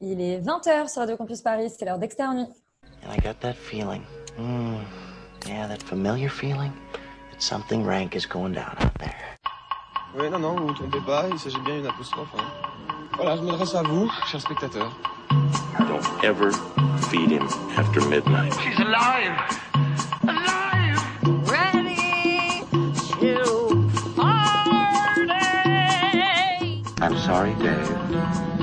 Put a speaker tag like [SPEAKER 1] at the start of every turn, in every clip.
[SPEAKER 1] Il est 20h sur Radio Campus Paris, c'est l'heure d'Externe Nuit.
[SPEAKER 2] And I got that feeling. Mm, yeah, that familiar feeling that something rank is going down out there.
[SPEAKER 3] Oui, non, non, vous ne vous trompez pas, il s'agit bien d'une apostrophe. hein. Voilà, je m'adresse à vous, chers spectateurs.
[SPEAKER 4] Don't ever feed him after midnight.
[SPEAKER 5] She's alive! Alive!
[SPEAKER 6] ready to party.
[SPEAKER 2] I'm sorry, Dave.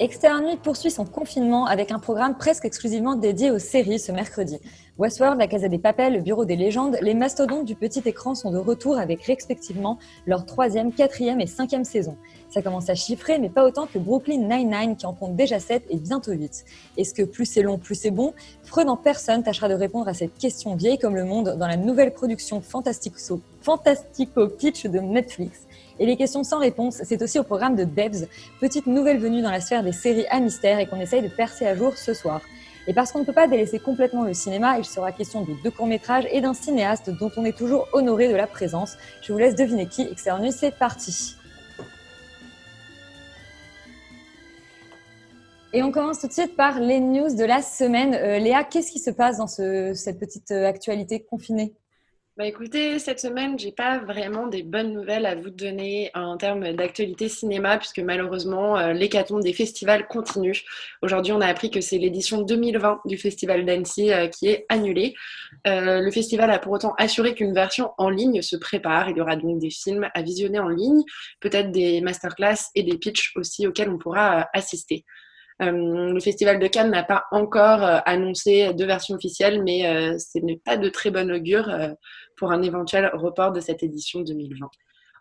[SPEAKER 1] Externe poursuit son confinement avec un programme presque exclusivement dédié aux séries ce mercredi. Westworld, La Casa des Papels, Le Bureau des légendes, les mastodontes du petit écran sont de retour avec respectivement leur troisième, quatrième et cinquième saison. Ça commence à chiffrer, mais pas autant que Brooklyn Nine-Nine qui en compte déjà 7 et bientôt 8. Est-ce que plus c'est long, plus c'est bon? Freud en personne tâchera de répondre à cette question vieille comme le monde dans la nouvelle production Fantastico, Fantastico Pitch de Netflix. Et les questions sans réponse, c'est aussi au programme de Debs, petite nouvelle venue dans la sphère des séries à mystère et qu'on essaye de percer à jour ce soir. Et parce qu'on ne peut pas délaisser complètement le cinéma, il sera question de deux courts-métrages et d'un cinéaste dont on est toujours honoré de la présence. Je vous laisse deviner qui. Externe c'est parti. Et on commence tout de suite par les news de la semaine. Euh, Léa, qu'est-ce qui se passe dans ce- cette petite euh, actualité confinée?
[SPEAKER 7] Bah écoutez, cette semaine, j'ai pas vraiment des bonnes nouvelles à vous donner en termes d'actualité cinéma, puisque malheureusement, euh, l'hécatombe des festivals continue. Aujourd'hui, on a appris que c'est l'édition 2020 du Festival d'Annecy euh, qui est annulée. Euh, le festival a pour autant assuré qu'une version en ligne se prépare. Il y aura donc des films à visionner en ligne, peut-être des masterclass et des pitchs aussi auxquels on pourra assister. Euh, le Festival de Cannes n'a pas encore euh, annoncé de version officielle, mais euh, ce n'est pas de très bon augure pour un éventuel report de cette édition 2020.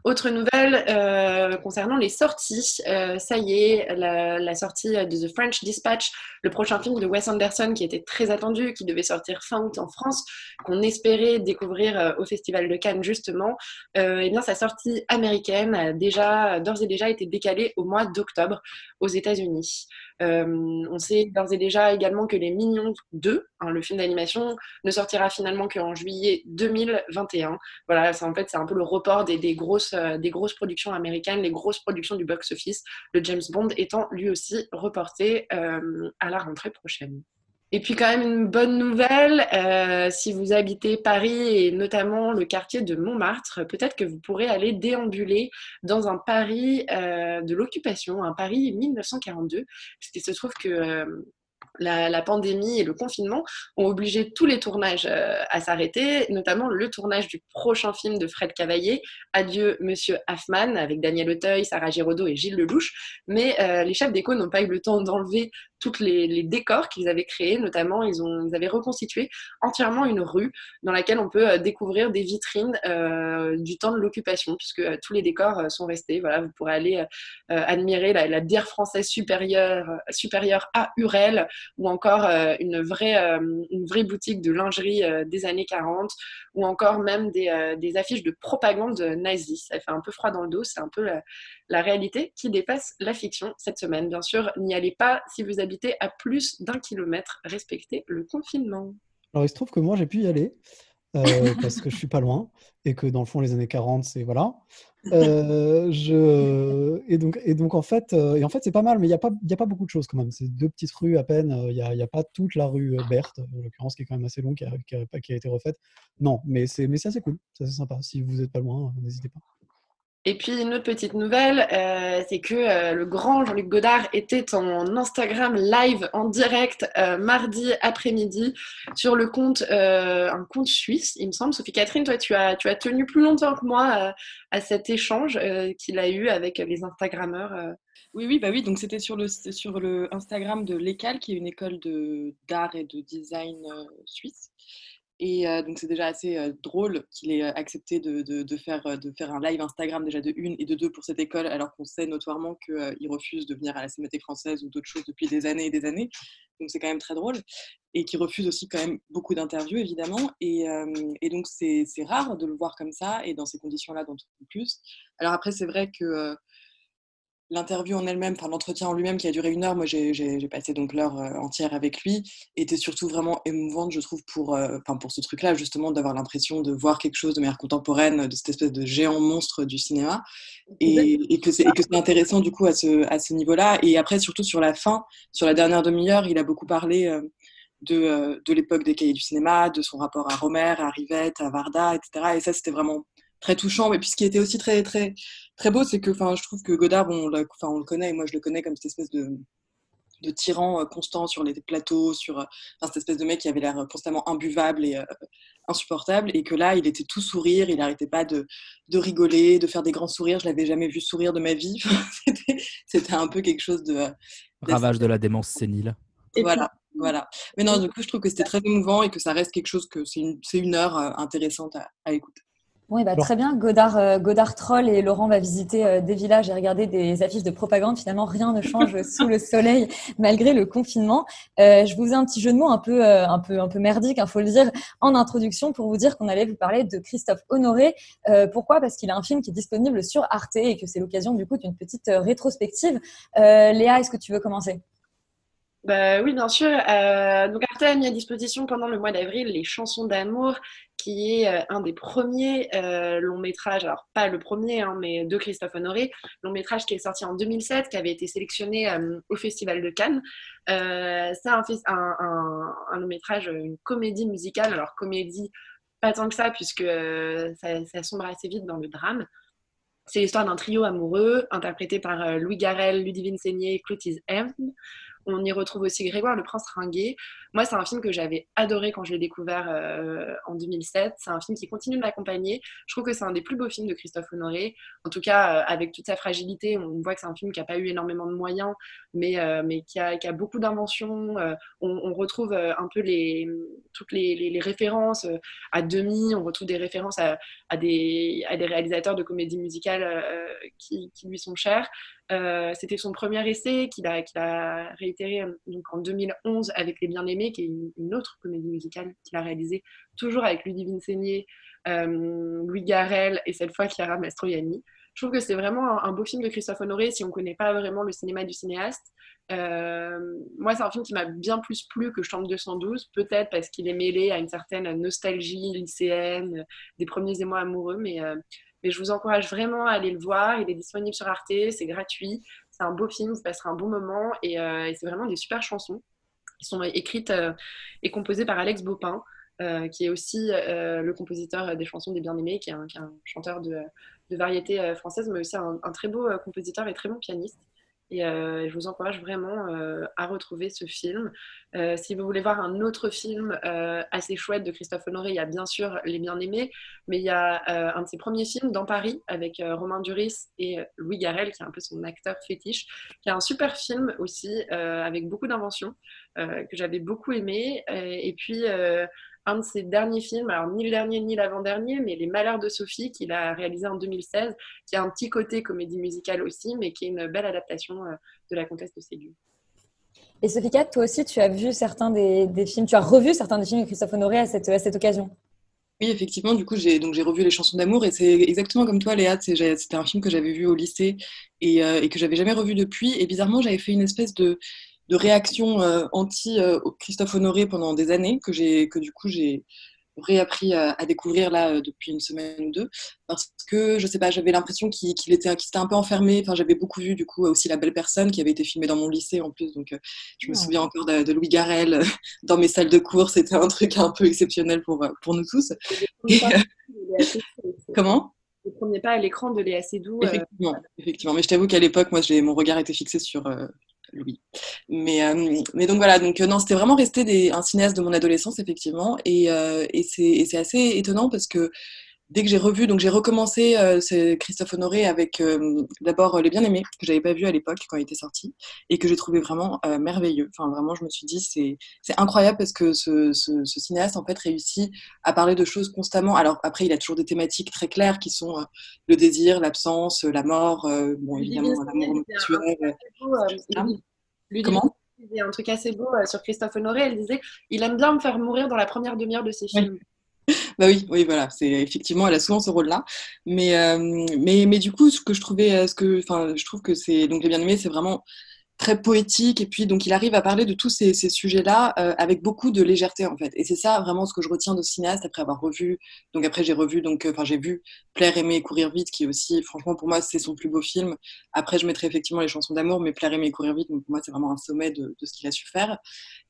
[SPEAKER 7] Autre nouvelle concernant les sorties, ça y est, la, sortie de The French Dispatch, le prochain film de Wes Anderson qui était très attendu, qui devait sortir fin août en France, qu'on espérait découvrir au Festival de Cannes justement, et bien sa sortie américaine a déjà d'ores et déjà été décalée au mois d'octobre aux États-Unis. Euh, on sait d'ores et déjà également que Les Mignons 2, hein, le film d'animation, ne sortira finalement qu'en juillet 2021. Voilà, c'est en fait c'est un peu le report des, grosses, euh, des grosses productions américaines, les grosses productions du box-office, le James Bond étant lui aussi reporté euh, à la rentrée prochaine. Et puis quand même une bonne nouvelle, euh, si vous habitez Paris et notamment le quartier de Montmartre, peut-être que vous pourrez aller déambuler dans un Paris euh, de l'occupation, un Paris 1942, puisqu'il se trouve que euh, la, pandémie et le confinement ont obligé tous les tournages euh, à s'arrêter, notamment le tournage du prochain film de Fred Cavaillé, Adieu Monsieur Hoffman, avec Daniel Auteuil, Sarah Giraudot et Gilles Lelouch. Mais euh, les chefs d'éco n'ont pas eu le temps d'enlever tous les, décors qu'ils avaient créés, notamment ils, ont, ils avaient reconstitué entièrement une rue dans laquelle on peut euh, découvrir des vitrines du temps de l'occupation, puisque tous les décors sont restés. Voilà, vous pourrez aller admirer la, la bière française supérieure, supérieure à Urel, ou encore euh, une, vraie, euh, une vraie boutique de lingerie euh, des années 40, ou encore même des, des affiches de propagande nazie. Ça fait un peu froid dans le dos, c'est un peu la, la réalité qui dépasse la fiction cette semaine. Bien sûr, n'y allez pas si vous habitez à plus d'un kilomètre, respectez le confinement.
[SPEAKER 8] Alors, il se trouve que moi, j'ai pu y aller euh, parce que je suis pas loin et que dans le fond, les années 40, c'est voilà. Euh, je... et, donc, et donc, en fait, euh, et en fait c'est pas mal, mais il n'y a, pas- il y a pas beaucoup de choses quand même. C'est deux petites rues à peine. Il n'y a, y a pas toute la rue Berthe, en l'occurrence, qui est quand même assez longue, qui a, qui a- été refaite. Non, mais c'est mais c'est assez cool. C'est assez sympa. Si vous n'êtes pas loin, n'hésitez pas.
[SPEAKER 7] Et puis une autre petite nouvelle, euh, c'est que euh, le grand Jean-Luc Godard était en Instagram live en direct euh, mardi après-midi sur le compte, un compte suisse, il me semble. Sophie Catherine, toi, tu as, tu as tenu plus longtemps que moi à cet échange qu'il a eu avec les Instagrammeurs.
[SPEAKER 9] Oui, oui, bah oui, donc c'était sur le, sur le Instagram de l'ECAL, qui est une école d'art et de design suisse. Et donc c'est déjà assez drôle qu'il ait accepté de, faire, un live Instagram déjà de une et de deux pour cette école, alors qu'on sait notoirement qu'il refuse de venir à la Cinémathèque française ou d'autres choses depuis des années et des années. Donc c'est quand même très drôle. Et qui refuse aussi quand même beaucoup d'interviews, évidemment. Et, donc c'est, rare de le voir comme ça et dans ces conditions-là, d'autant plus. Alors après, c'est vrai que... l'interview en elle-même, enfin l'entretien en lui-même qui a duré une heure, moi j'ai- passé donc l'heure euh, entière avec lui, était surtout vraiment émouvante, je trouve, pour, euh, pour ce truc-là, justement, d'avoir l'impression de voir quelque chose de manière contemporaine, de cette espèce de géant monstre du cinéma, et, que c'est et que c'est intéressant du coup à ce, à ce niveau-là. Et après, surtout sur la fin, sur la dernière demi-heure, il a beaucoup parlé euh, de, euh, de l'époque des cahiers du cinéma, de son rapport à Romer, à Rivette, à Varda, etc. Et ça, c'était vraiment très touchant. Mais puis ce qui était aussi très, très, très beau, c'est que enfin, je trouve que Godard, bon, on, l'a- enfin, on le connaît, et moi je le connais comme cette espèce de, de tyran euh, constant sur les plateaux, sur euh, enfin, cette espèce de mec qui avait l'air constamment imbuvable et euh, insupportable, et que là, il était tout sourire, il n'arrêtait pas de, de rigoler, de faire des grands sourires. Je l'avais jamais vu sourire de ma vie. C'était- un peu quelque chose de. euh,
[SPEAKER 10] Ravage de la démence sénile.
[SPEAKER 9] voilà, voilà. Mais non, du coup, je trouve que c'était très émouvant et que ça reste quelque chose que c'est une, c'est une heure euh, intéressante à, à écouter.
[SPEAKER 1] Oui, bah, très bien. Godard, euh, Godard troll et Laurent va visiter euh, des villages et regarder des affiches de propagande. Finalement, rien ne change sous le soleil malgré le confinement. Euh, je vous ai un petit jeu de mots un peu, un peu, un peu merdique, il faut le dire, en introduction pour vous dire qu'on allait vous parler de Christophe Honoré. Euh, pourquoi? Parce qu'il a un film qui est disponible sur Arte et que c'est l'occasion du coup d'une petite rétrospective. Euh, Léa, est-ce que tu veux commencer?
[SPEAKER 7] Bah, oui, bien sûr. Euh, donc Arte a mis à disposition pendant le mois d'avril les chansons d'amour, qui est euh, un des premiers euh, longs métrages, alors pas le premier, hein, mais de Christophe Honoré, long métrage qui est sorti en 2007, qui avait été sélectionné euh, au Festival de Cannes. Euh, c'est un, long métrage, une comédie musicale, alors comédie pas tant que ça, puisque ça, sombre assez vite dans le drame. C'est l'histoire d'un trio amoureux interprété par Louis Garrel, Ludivine Seigné et Clotilde M. On y retrouve aussi Grégoire le Prince Ringuet. Moi, c'est un film que j'avais adoré quand je l'ai découvert euh, en 2007. C'est un film qui continue de m'accompagner. Je trouve que c'est un des plus beaux films de Christophe Honoré. En tout cas, euh, avec toute sa fragilité, on voit que c'est un film qui n'a pas eu énormément de moyens, mais, euh, mais qui, a, beaucoup d'inventions. On, retrouve un peu toutes les, références à demi. On retrouve des références à, des, réalisateurs de comédies musicales qui, lui sont chers. C'était son premier essai qu'il a, a réitéré donc en 2011 avec Les Bien-Aimés, qui est une, autre comédie musicale qu'il a réalisée, toujours avec Ludivine Seigné, euh, Louis Garrel et cette fois Chiara Mastroianni. Je trouve que c'est vraiment un, beau film de Christophe Honoré si on ne connaît pas vraiment le cinéma du cinéaste. Euh, moi, c'est un film qui m'a bien plus plu que Chambre 212, peut-être parce qu'il est mêlé à une certaine nostalgie lycéenne, des premiers émois amoureux, mais, euh, mais je vous encourage vraiment à aller le voir. Il est disponible sur Arte, c'est gratuit, c'est un beau film, vous passerez un bon moment et c'est vraiment des super chansons qui sont écrites euh, et composées par Alex Baupin, euh, qui est aussi euh, le compositeur des chansons des Bien-Aimés, qui est un, chanteur de, variété française, mais aussi un, très beau compositeur et très bon pianiste. Et euh, je vous encourage vraiment euh, à retrouver ce film. Euh, si vous voulez voir un autre film assez chouette de Christophe Honoré, il y a bien sûr Les Bien-Aimés, mais il y a un de ses premiers films, Dans Paris, avec Romain Duris et Louis Garrel, qui est un peu son acteur fétiche, qui est un super film aussi, avec beaucoup d'inventions, que j'avais beaucoup aimé. Et puis, un de ses derniers films, alors ni le dernier ni l'avant-dernier, mais Les Malheurs de Sophie, qu'il a réalisé en 2016, qui a un petit côté comédie musicale aussi, mais qui est une belle adaptation euh, de La Comtesse de Ségur.
[SPEAKER 1] Et Sophie Cat, toi aussi, tu as vu certains des, des films, tu as revu certains des films de Christophe Honoré à cette, à cette occasion?
[SPEAKER 9] Oui, effectivement, du coup, j'ai donc j'ai revu les chansons d'amour et c'est exactement comme toi, Léa. C'était un film que j'avais vu au lycée et, euh, et que j'avais jamais revu depuis. Et bizarrement, j'avais fait une espèce de, de réaction euh, anti euh, Christophe Honoré pendant des années que j'ai que du coup j'ai réappris à, à découvrir là euh, depuis une semaine ou deux parce que je sais pas, j'avais l'impression qu'il était qu'il s'était un peu enfermé. Enfin, j'avais beaucoup vu du coup aussi La Belle Personne qui avait été filmée dans mon lycée en plus, donc euh, je me
[SPEAKER 1] Oh.
[SPEAKER 9] souviens encore de, de Louis Garrel dans mes salles de cours. C'était un truc un peu exceptionnel pour pour nous tous. Et, comment?
[SPEAKER 7] Le premier pas à l'écran de Léa Seydoux. euh,
[SPEAKER 9] Effectivement, effectivement. Mais je t'avoue qu'à l'époque, moi, mon regard était fixé sur euh, Louis. Mais, euh, mais donc voilà, donc euh, non, c'était vraiment resté des, un cinéaste de mon adolescence, effectivement. Et, euh, et c'est assez étonnant parce que dès que j'ai revu, donc j'ai recommencé euh, c'est Christophe Honoré avec euh, d'abord euh, Les Bien-Aimés, que j'avais pas vu à l'époque quand il était sorti, et que j'ai trouvé vraiment euh, merveilleux. Enfin, vraiment, je me suis dit, c'est c'est incroyable parce que ce, ce, ce cinéaste, en fait, réussit à parler de choses constamment. Alors après, il a toujours des thématiques très claires qui sont le désir, l'absence, la mort, bon, évidemment, l'amour mutuel.
[SPEAKER 7] Ludivine
[SPEAKER 9] Comment
[SPEAKER 7] un truc assez beau sur Christophe Honoré. Elle disait il aime bien me faire mourir dans la première demi-heure de ses films.
[SPEAKER 9] Bah oui, oui, voilà, c'est effectivement, elle a souvent ce rôle-là. Mais, euh, mais, mais du coup, ce que je trouvais, euh, ce que, enfin, je trouve que c'est, donc les bien-aimés, c'est vraiment très poétique et puis donc il arrive à parler de tous ces, ces sujets-là euh, avec beaucoup de légèreté en fait. Et c'est ça vraiment ce que je retiens de cinéaste après avoir revu donc après j'ai revu donc enfin j'ai vu Plaire aimer courir vite qui aussi franchement pour moi c'est son plus beau film. Après je mettrai effectivement les chansons d'amour mais Plaire aimer courir vite donc pour moi c'est vraiment un sommet de, de ce qu'il a su faire.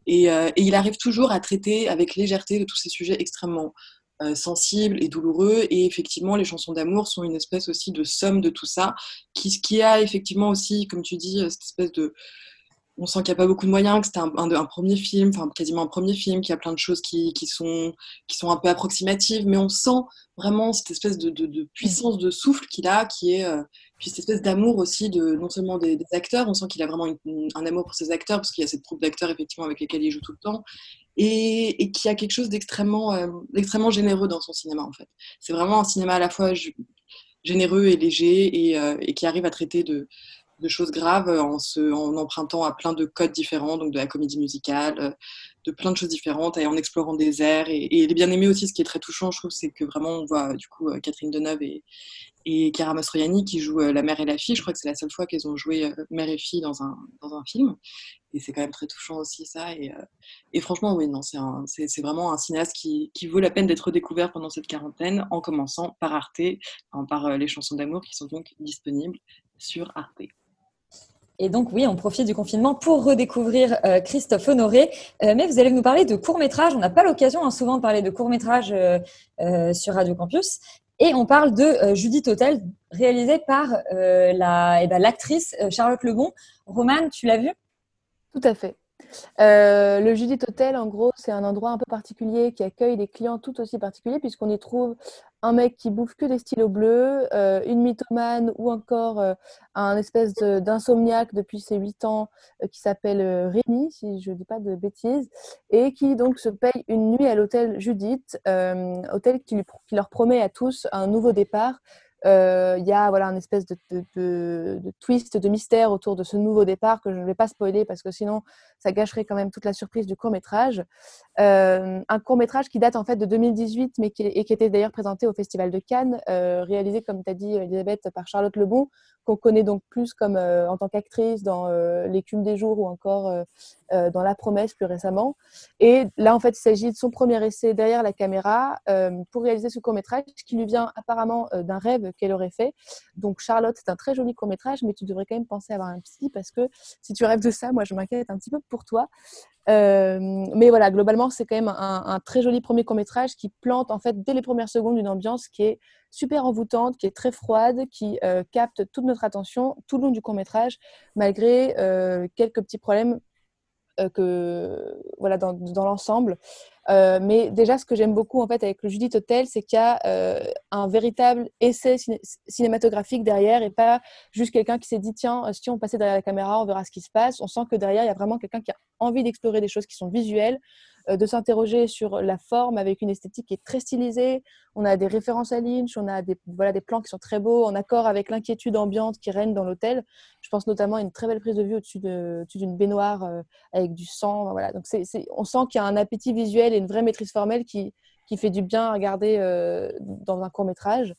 [SPEAKER 9] Et, euh, et il arrive toujours à traiter avec légèreté de tous ces sujets extrêmement euh, sensible et douloureux. Et effectivement, les chansons d'amour sont une espèce aussi de somme de tout ça, qui, qui a effectivement aussi, comme tu dis, cette espèce de... On sent qu'il n'y a pas beaucoup de moyens, que c'était un, un, premier film, enfin quasiment un premier film, qu'il y a plein de choses qui, qui, sont, qui sont un peu approximatives, mais on sent vraiment cette espèce de, de, puissance de souffle qu'il a, qui est... Euh, puis cette espèce d'amour aussi de non seulement des, acteurs, on sent qu'il a vraiment un amour pour ses acteurs, parce qu'il y a cette troupe d'acteurs effectivement avec lesquels il joue tout le temps, et, qui a quelque chose d'extrêmement euh, d'extrêmement généreux dans son cinéma en fait. C'est vraiment un cinéma à la fois généreux et léger et, euh, et qui arrive à traiter de, choses graves en, empruntant à plein de codes différents, donc de la comédie musicale, de plein de choses différentes, et en explorant des airs. Et, et bien aimés aussi, ce qui est très touchant, je trouve, c'est que vraiment on voit du coup Catherine Deneuve et, et Chiara qui jouent la mère et la fille. Je crois que c'est la seule fois qu'elles ont joué mère et fille dans un film. Et c'est quand même très touchant aussi ça. Et, et franchement, oui, non, c'est vraiment un cinéaste qui, vaut la peine d'être découvert pendant cette quarantaine, en commençant par Arte, enfin, par les chansons d'amour qui sont donc disponibles sur Arte.
[SPEAKER 1] Et donc, oui, on profite du confinement pour redécouvrir euh, Christophe Honoré. Euh, mais vous allez nous parler de courts-métrages. On n'a pas l'occasion hein, souvent de parler de courts-métrages euh, sur Radio Campus. Et on parle de Judith Hotel, réalisé par la, eh ben, l'actrice Charlotte Lebon. Romane, tu l'as vu
[SPEAKER 11] Tout à fait. Euh, le Judith Hotel, en gros, c'est un endroit un peu particulier qui accueille des clients tout aussi particuliers, puisqu'on y trouve un mec qui bouffe que des stylos bleus, euh, une mythomane ou encore euh, un espèce d'insomniaque depuis ses 8 ans qui s'appelle Rémi, si je ne dis pas de bêtises, et qui donc se paye une nuit à l'hôtel Judith, hôtel qui leur promet à tous un nouveau départ il euh, y a voilà, un espèce de, de, de, twist, de mystère autour de ce nouveau départ que je ne vais pas spoiler parce que sinon ça gâcherait quand même toute la surprise du court métrage. Euh, un court métrage qui date en fait de 2018 mais qui, et qui était d'ailleurs présenté au Festival de Cannes, euh, réalisé comme tu as dit Elisabeth par Charlotte Lebon, qu'on connaît donc plus comme euh, en tant qu'actrice dans L'écume des jours ou encore dans La promesse plus récemment. Et là en fait il s'agit de son premier essai derrière la caméra pour réaliser ce court métrage qui lui vient apparemment d'un rêve qu'elle aurait fait. Donc Charlotte, c'est un très joli court métrage, mais tu devrais quand même penser à avoir un psy parce que si tu rêves de ça, moi je m'inquiète un petit peu pour toi. Euh, mais voilà, globalement, c'est quand même un, très joli premier court métrage qui plante en fait dès les premières secondes une ambiance qui est super envoûtante, qui est très froide, qui euh, capte toute notre attention tout le long du court métrage, malgré euh, quelques petits problèmes que voilà dans, dans l'ensemble. Euh, mais déjà, ce que j'aime beaucoup en fait avec le Judith Hotel, c'est qu'il y a euh, un véritable essai ciné cinématographique derrière et pas juste quelqu'un qui s'est dit tiens, si on passait derrière la caméra, on verra ce qui se passe. On sent que derrière, il y a vraiment quelqu'un qui a envie d'explorer des choses qui sont visuelles, euh, de s'interroger sur la forme avec une esthétique qui est très stylisée. On a des références à Lynch, on a des, voilà, des plans qui sont très beaux, en accord avec l'inquiétude ambiante qui règne dans l'hôtel. Je pense notamment à une très belle prise de vue au-dessus d'une baignoire euh, avec du sang. Voilà. Donc on sent qu'il y a un appétit visuel et une vraie maîtrise formelle qui, qui fait du bien à regarder euh, dans un court métrage.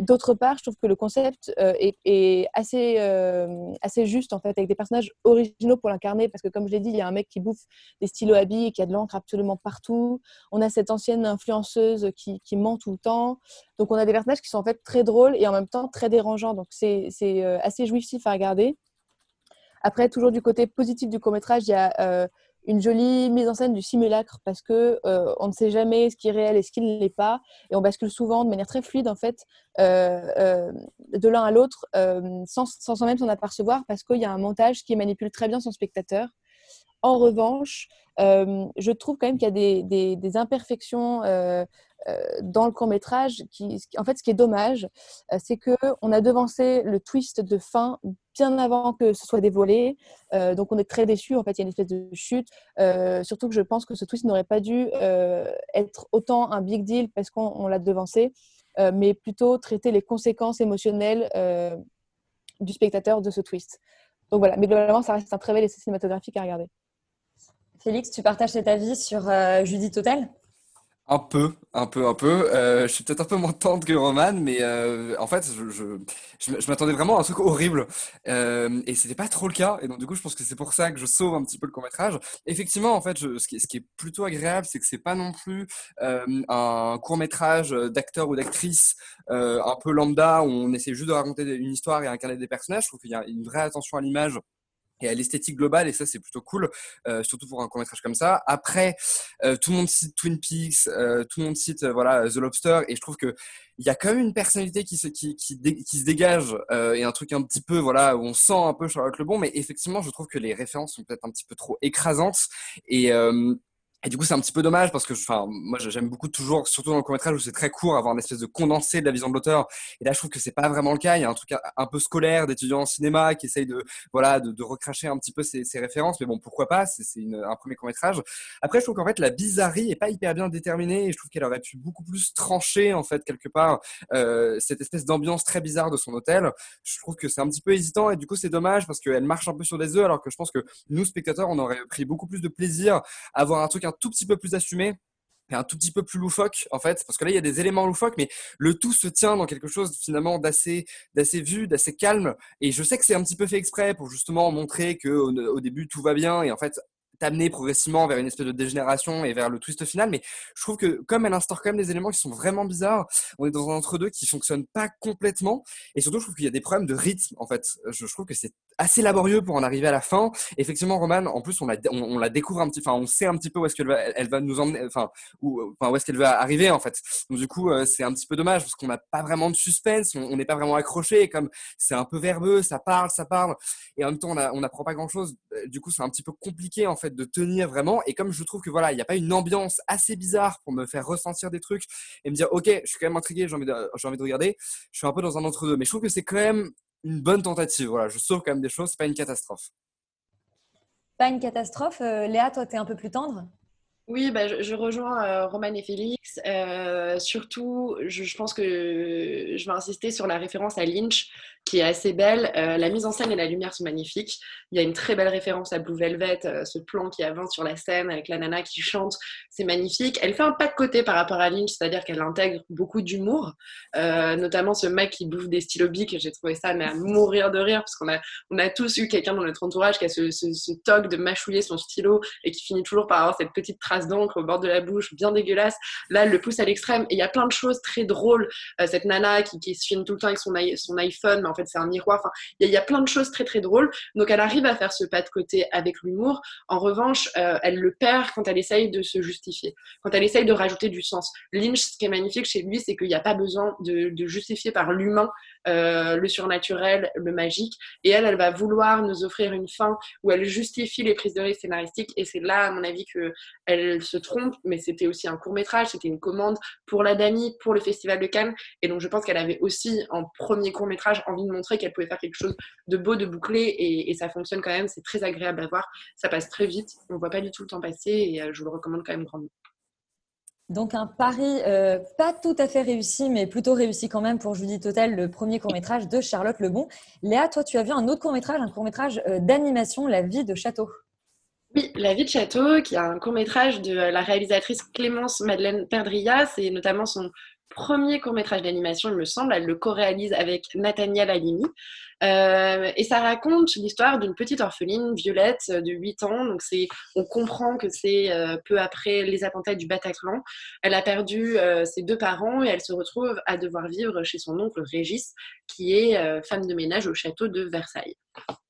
[SPEAKER 11] D'autre part, je trouve que le concept euh, est, euh, assez juste en fait, avec des personnages originaux pour l'incarner, parce que comme je l'ai dit, il y a un mec qui bouffe des stylos à billes et qui a de l'encre absolument partout. On a cette ancienne influenceuse qui, qui, ment tout le temps. Donc on a des personnages qui sont en fait très drôles et en même temps très dérangeants. Donc c'est euh, assez jouissif à regarder. Après, toujours du côté positif du court métrage, il y a une jolie mise en scène du simulacre parce que euh, on ne sait jamais ce qui est réel et ce qui ne l'est pas et on bascule souvent de manière très fluide en fait euh, euh, de l'un à l'autre sans, sans même s'en apercevoir parce qu'il y a un montage qui manipule très bien son spectateur. En revanche, je trouve quand même qu'il y a des, imperfections dans le court métrage. Qui, en fait, ce qui est dommage, c'est que on a devancé le twist de fin bien avant que ce soit dévoilé. Euh, donc on est très déçu. En fait, il y a une espèce de chute. Euh, surtout que je pense que ce twist n'aurait pas dû euh, être autant un big deal parce qu'on l'a devancé, mais plutôt traiter les conséquences émotionnelles du spectateur de ce twist. Donc voilà, mais globalement, ça reste un très bel essai cinématographique à regarder.
[SPEAKER 1] Félix, tu partages cet avis sur Judith Total
[SPEAKER 12] Un peu, un peu, un peu. Euh, je suis peut-être un peu moins tendre que Roman, mais euh, en fait, je, je, je, m'attendais vraiment à un truc horrible. Euh, et c'était pas trop le cas. Et donc, du coup, je pense que c'est pour ça que je sauve un petit peu le court-métrage. Effectivement, en fait, je, ce, qui, ce qui est plutôt agréable, c'est que c'est pas non plus euh, un court-métrage d'acteur ou d'actrice euh, un peu lambda où on essaie juste de raconter une histoire et incarner des personnages. Je trouve qu'il y a une vraie attention à l'image et à l'esthétique globale et ça c'est plutôt cool euh, surtout pour un court métrage comme ça. Après euh, tout le monde cite Twin Peaks euh, tout le monde cite euh, voilà The Lobster et je trouve que il y a quand même une personnalité qui se qui qui, qui se dégage euh, et un truc un petit peu voilà où on sent un peu Charlotte Lebon mais effectivement je trouve que les références sont peut-être un petit peu trop écrasantes et euh, et du coup, c'est un petit peu dommage parce que, enfin, moi, j'aime beaucoup toujours, surtout dans le court-métrage où c'est très court, avoir une espèce de condensé de la vision de l'auteur. Et là, je trouve que c'est pas vraiment le cas. Il y a un truc un peu scolaire d'étudiants en cinéma qui essayent de, voilà, de, de recracher un petit peu ces, ces références. Mais bon, pourquoi pas? C'est un premier court-métrage. Après, je trouve qu'en fait, la bizarrerie est pas hyper bien déterminée et je trouve qu'elle aurait pu beaucoup plus trancher, en fait, quelque part, euh, cette espèce d'ambiance très bizarre de son hôtel. Je trouve que c'est un petit peu hésitant et du coup, c'est dommage parce qu'elle marche un peu sur des œufs alors que je pense que nous, spectateurs, on aurait pris beaucoup plus de plaisir à avoir un truc un tout petit peu plus assumé et un tout petit peu plus loufoque en fait parce que là il y a des éléments loufoques mais le tout se tient dans quelque chose finalement d'assez d'assez vu d'assez calme. Et je sais que c'est un petit peu fait exprès pour justement montrer que au, au début tout va bien et en fait t'amener progressivement vers une espèce de dégénération et vers le twist final mais je trouve que comme elle instaure quand même des éléments qui sont vraiment bizarres on est dans un entre-deux qui fonctionne pas complètement et surtout je trouve qu'il y a des problèmes de rythme en fait. Je, trouve que c'est assez laborieux pour en arriver à la fin. Effectivement Roman en plus on la, découvre un petit enfin on sait un petit peu où est-ce qu'elle va elle va nous emmener enfin où, est-ce qu'elle va arriver en fait. Donc du coup euh, c'est un petit peu dommage parce qu'on n'a pas vraiment de suspense on n'est pas vraiment accroché comme c'est un peu verbeux ça parle ça parle et en même temps on n'apprend pas grand chose du coup c'est un petit peu compliqué en fait de tenir vraiment. Et comme je trouve que voilà il n'y a pas une ambiance assez bizarre pour me faire ressentir des trucs et me dire ok je suis quand même intrigué j'ai envie envie de regarder je suis un peu dans un entre deux mais je trouve que c'est quand même une bonne tentative voilà. Je sauve quand même des choses c'est pas une catastrophe.
[SPEAKER 1] Pas une catastrophe. Euh, Léa, toi, tu es un peu plus tendre?
[SPEAKER 7] Oui, bah, je, je rejoins euh, Roman et Félix. Euh, surtout, je, je pense que je vais insister sur la référence à Lynch, qui est assez belle. Euh, la mise en scène et la lumière sont magnifiques. Il y a une très belle référence à Blue Velvet, euh, ce plan qui avance sur la scène avec la nana qui chante, c'est magnifique. Elle fait un pas de côté par rapport à Lynch, c'est-à-dire qu'elle intègre beaucoup d'humour, euh, notamment ce mec qui bouffe des stylos bics. J'ai trouvé ça mais à mourir de rire parce qu'on a, on a tous eu quelqu'un dans notre entourage qui a ce, ce, toc de mâchouiller son stylo et qui finit toujours par avoir cette petite trace d'encre au bord de la bouche, bien dégueulasse. Là, elle le pousse à l'extrême et il y a plein de choses très drôles. Cette nana qui, qui se filme tout le temps avec son, son iPhone, mais en fait c'est un miroir. Enfin, il y, a- plein de choses très très drôles. Donc elle arrive à faire ce pas de côté avec l'humour. En revanche, euh, elle le perd quand elle essaye de se justifier, quand elle essaye de rajouter du sens. Lynch, ce qui est magnifique chez lui, c'est qu'il n'y a pas besoin de, de justifier par l'humain euh, le surnaturel, le magique. Et elle, elle va vouloir nous offrir une fin où elle justifie les prises de risque scénaristiques. Et c'est là, à mon avis, que elle se trompe. Mais c'était aussi un court métrage, c'était une commande pour la Dami, pour le Festival de Cannes. Et donc, je pense qu'elle avait aussi, en premier court métrage, envie de montrer qu'elle pouvait faire quelque chose de beau, de bouclé. Et, et ça fonctionne quand même. C'est très agréable à voir. Ça passe très vite. On ne voit pas du tout le temps passer. Et euh, je vous le recommande quand même grandement.
[SPEAKER 1] Donc un pari euh, pas tout à fait réussi, mais plutôt réussi quand même pour Judith Hotel, le premier court-métrage de Charlotte Lebon. Léa, toi, tu as vu un autre court-métrage, un court-métrage euh, d'animation, La vie de château.
[SPEAKER 7] Oui, La vie de château, qui est un court-métrage de la réalisatrice Clémence Madeleine Perdria. C'est notamment son premier court-métrage d'animation, il me semble. Elle le co-réalise avec Nathaniel Halimi. Euh, et ça raconte l'histoire d'une petite orpheline, Violette, euh, de 8 ans. Donc c'est, on comprend que c'est euh, peu après les attentats du Bataclan. Elle a perdu ses deux parents et elle se retrouve à devoir vivre chez son oncle Régis, qui est femme de ménage au château de Versailles.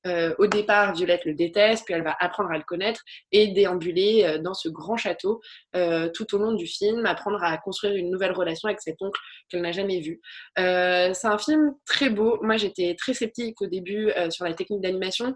[SPEAKER 7] Au départ, Violette le déteste, puis elle va apprendre à le connaître et déambuler dans ce grand château tout au long du film, apprendre à construire une nouvelle relation avec cet oncle qu'elle n'a jamais vu. C'est un film très beau. Moi, j'étais très sceptique au début euh, sur la technique d'animation.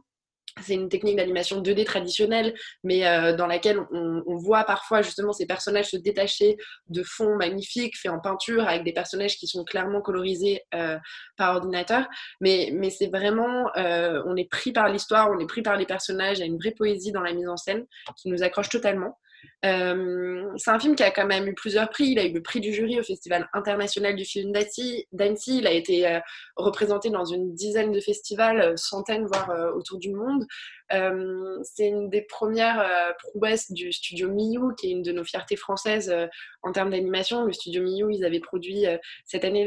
[SPEAKER 7] C'est une technique d'animation 2D traditionnelle, mais euh, dans laquelle on, voit parfois justement ces personnages se détacher de fonds magnifiques faits en peinture avec des personnages qui sont clairement colorisés euh, par ordinateur. Mais, c'est vraiment, on est pris par l'histoire, on est pris par les personnages, il y a une vraie poésie dans la mise en scène qui nous accroche totalement. Euh, c'est un film qui a quand même eu plusieurs prix. Il a eu le prix du jury au Festival international du film d'Annecy. Il a été euh, représenté dans une dizaine de festivals, euh, centaines voire autour du monde. C'est une des premières prouesses du studio Miyu, qui est une de nos fiertés françaises en termes d'animation. Le studio Miyu, ils avaient produit cette année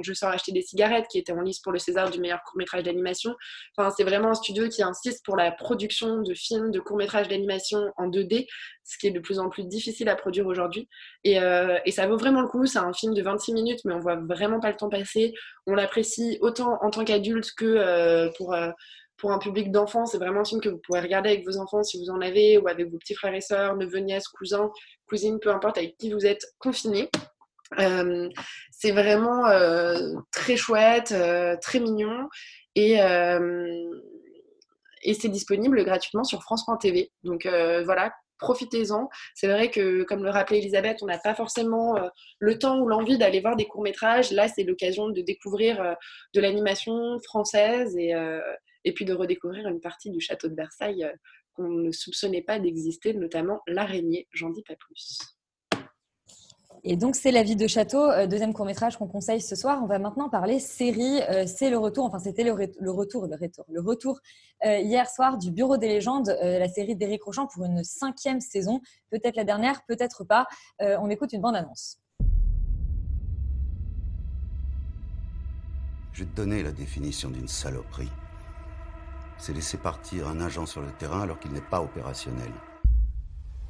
[SPEAKER 7] Je sors acheter des cigarettes, qui était en lice pour le César du meilleur court-métrage d'animation. Enfin, c'est vraiment un studio qui insiste pour la production de films, de courts-métrages d'animation en 2D, ce qui est de plus en plus difficile à produire aujourd'hui. Et, euh, et ça vaut vraiment le coup. C'est un film de 26 minutes, mais on voit vraiment pas le temps passer. On l'apprécie autant en tant qu'adulte que euh, pour, euh, pour un public d'enfants. C'est vraiment un film que vous pouvez regarder avec vos enfants si vous en avez, ou avec vos petits frères et sœurs, neveux, nièces, cousins, cousines, peu importe avec qui vous êtes confinés. C'est vraiment très chouette, très mignon et, et c'est disponible gratuitement sur France.tv. Donc voilà, profitez-en. C'est vrai que, comme le rappelait Elisabeth, on n'a pas forcément euh, le temps ou l'envie d'aller voir des courts-métrages. Là, c'est l'occasion de découvrir euh, de l'animation française et, euh, et puis de redécouvrir une partie du château de Versailles qu'on ne soupçonnait pas d'exister, notamment l'araignée. J'en dis pas plus.
[SPEAKER 1] Et donc, c'est La vie de château, euh, deuxième court-métrage qu'on conseille ce soir. On va maintenant parler série. Euh, c'est le retour, enfin, c'était le, retour, le retour, le retour euh, hier soir du Bureau des légendes, la série d'Éric Rochant pour une cinquième saison. Peut-être la dernière, peut-être pas. On écoute une bande-annonce.
[SPEAKER 13] Je vais te donner la définition d'une saloperie. C'est laisser partir un agent sur le terrain alors qu'il n'est pas opérationnel.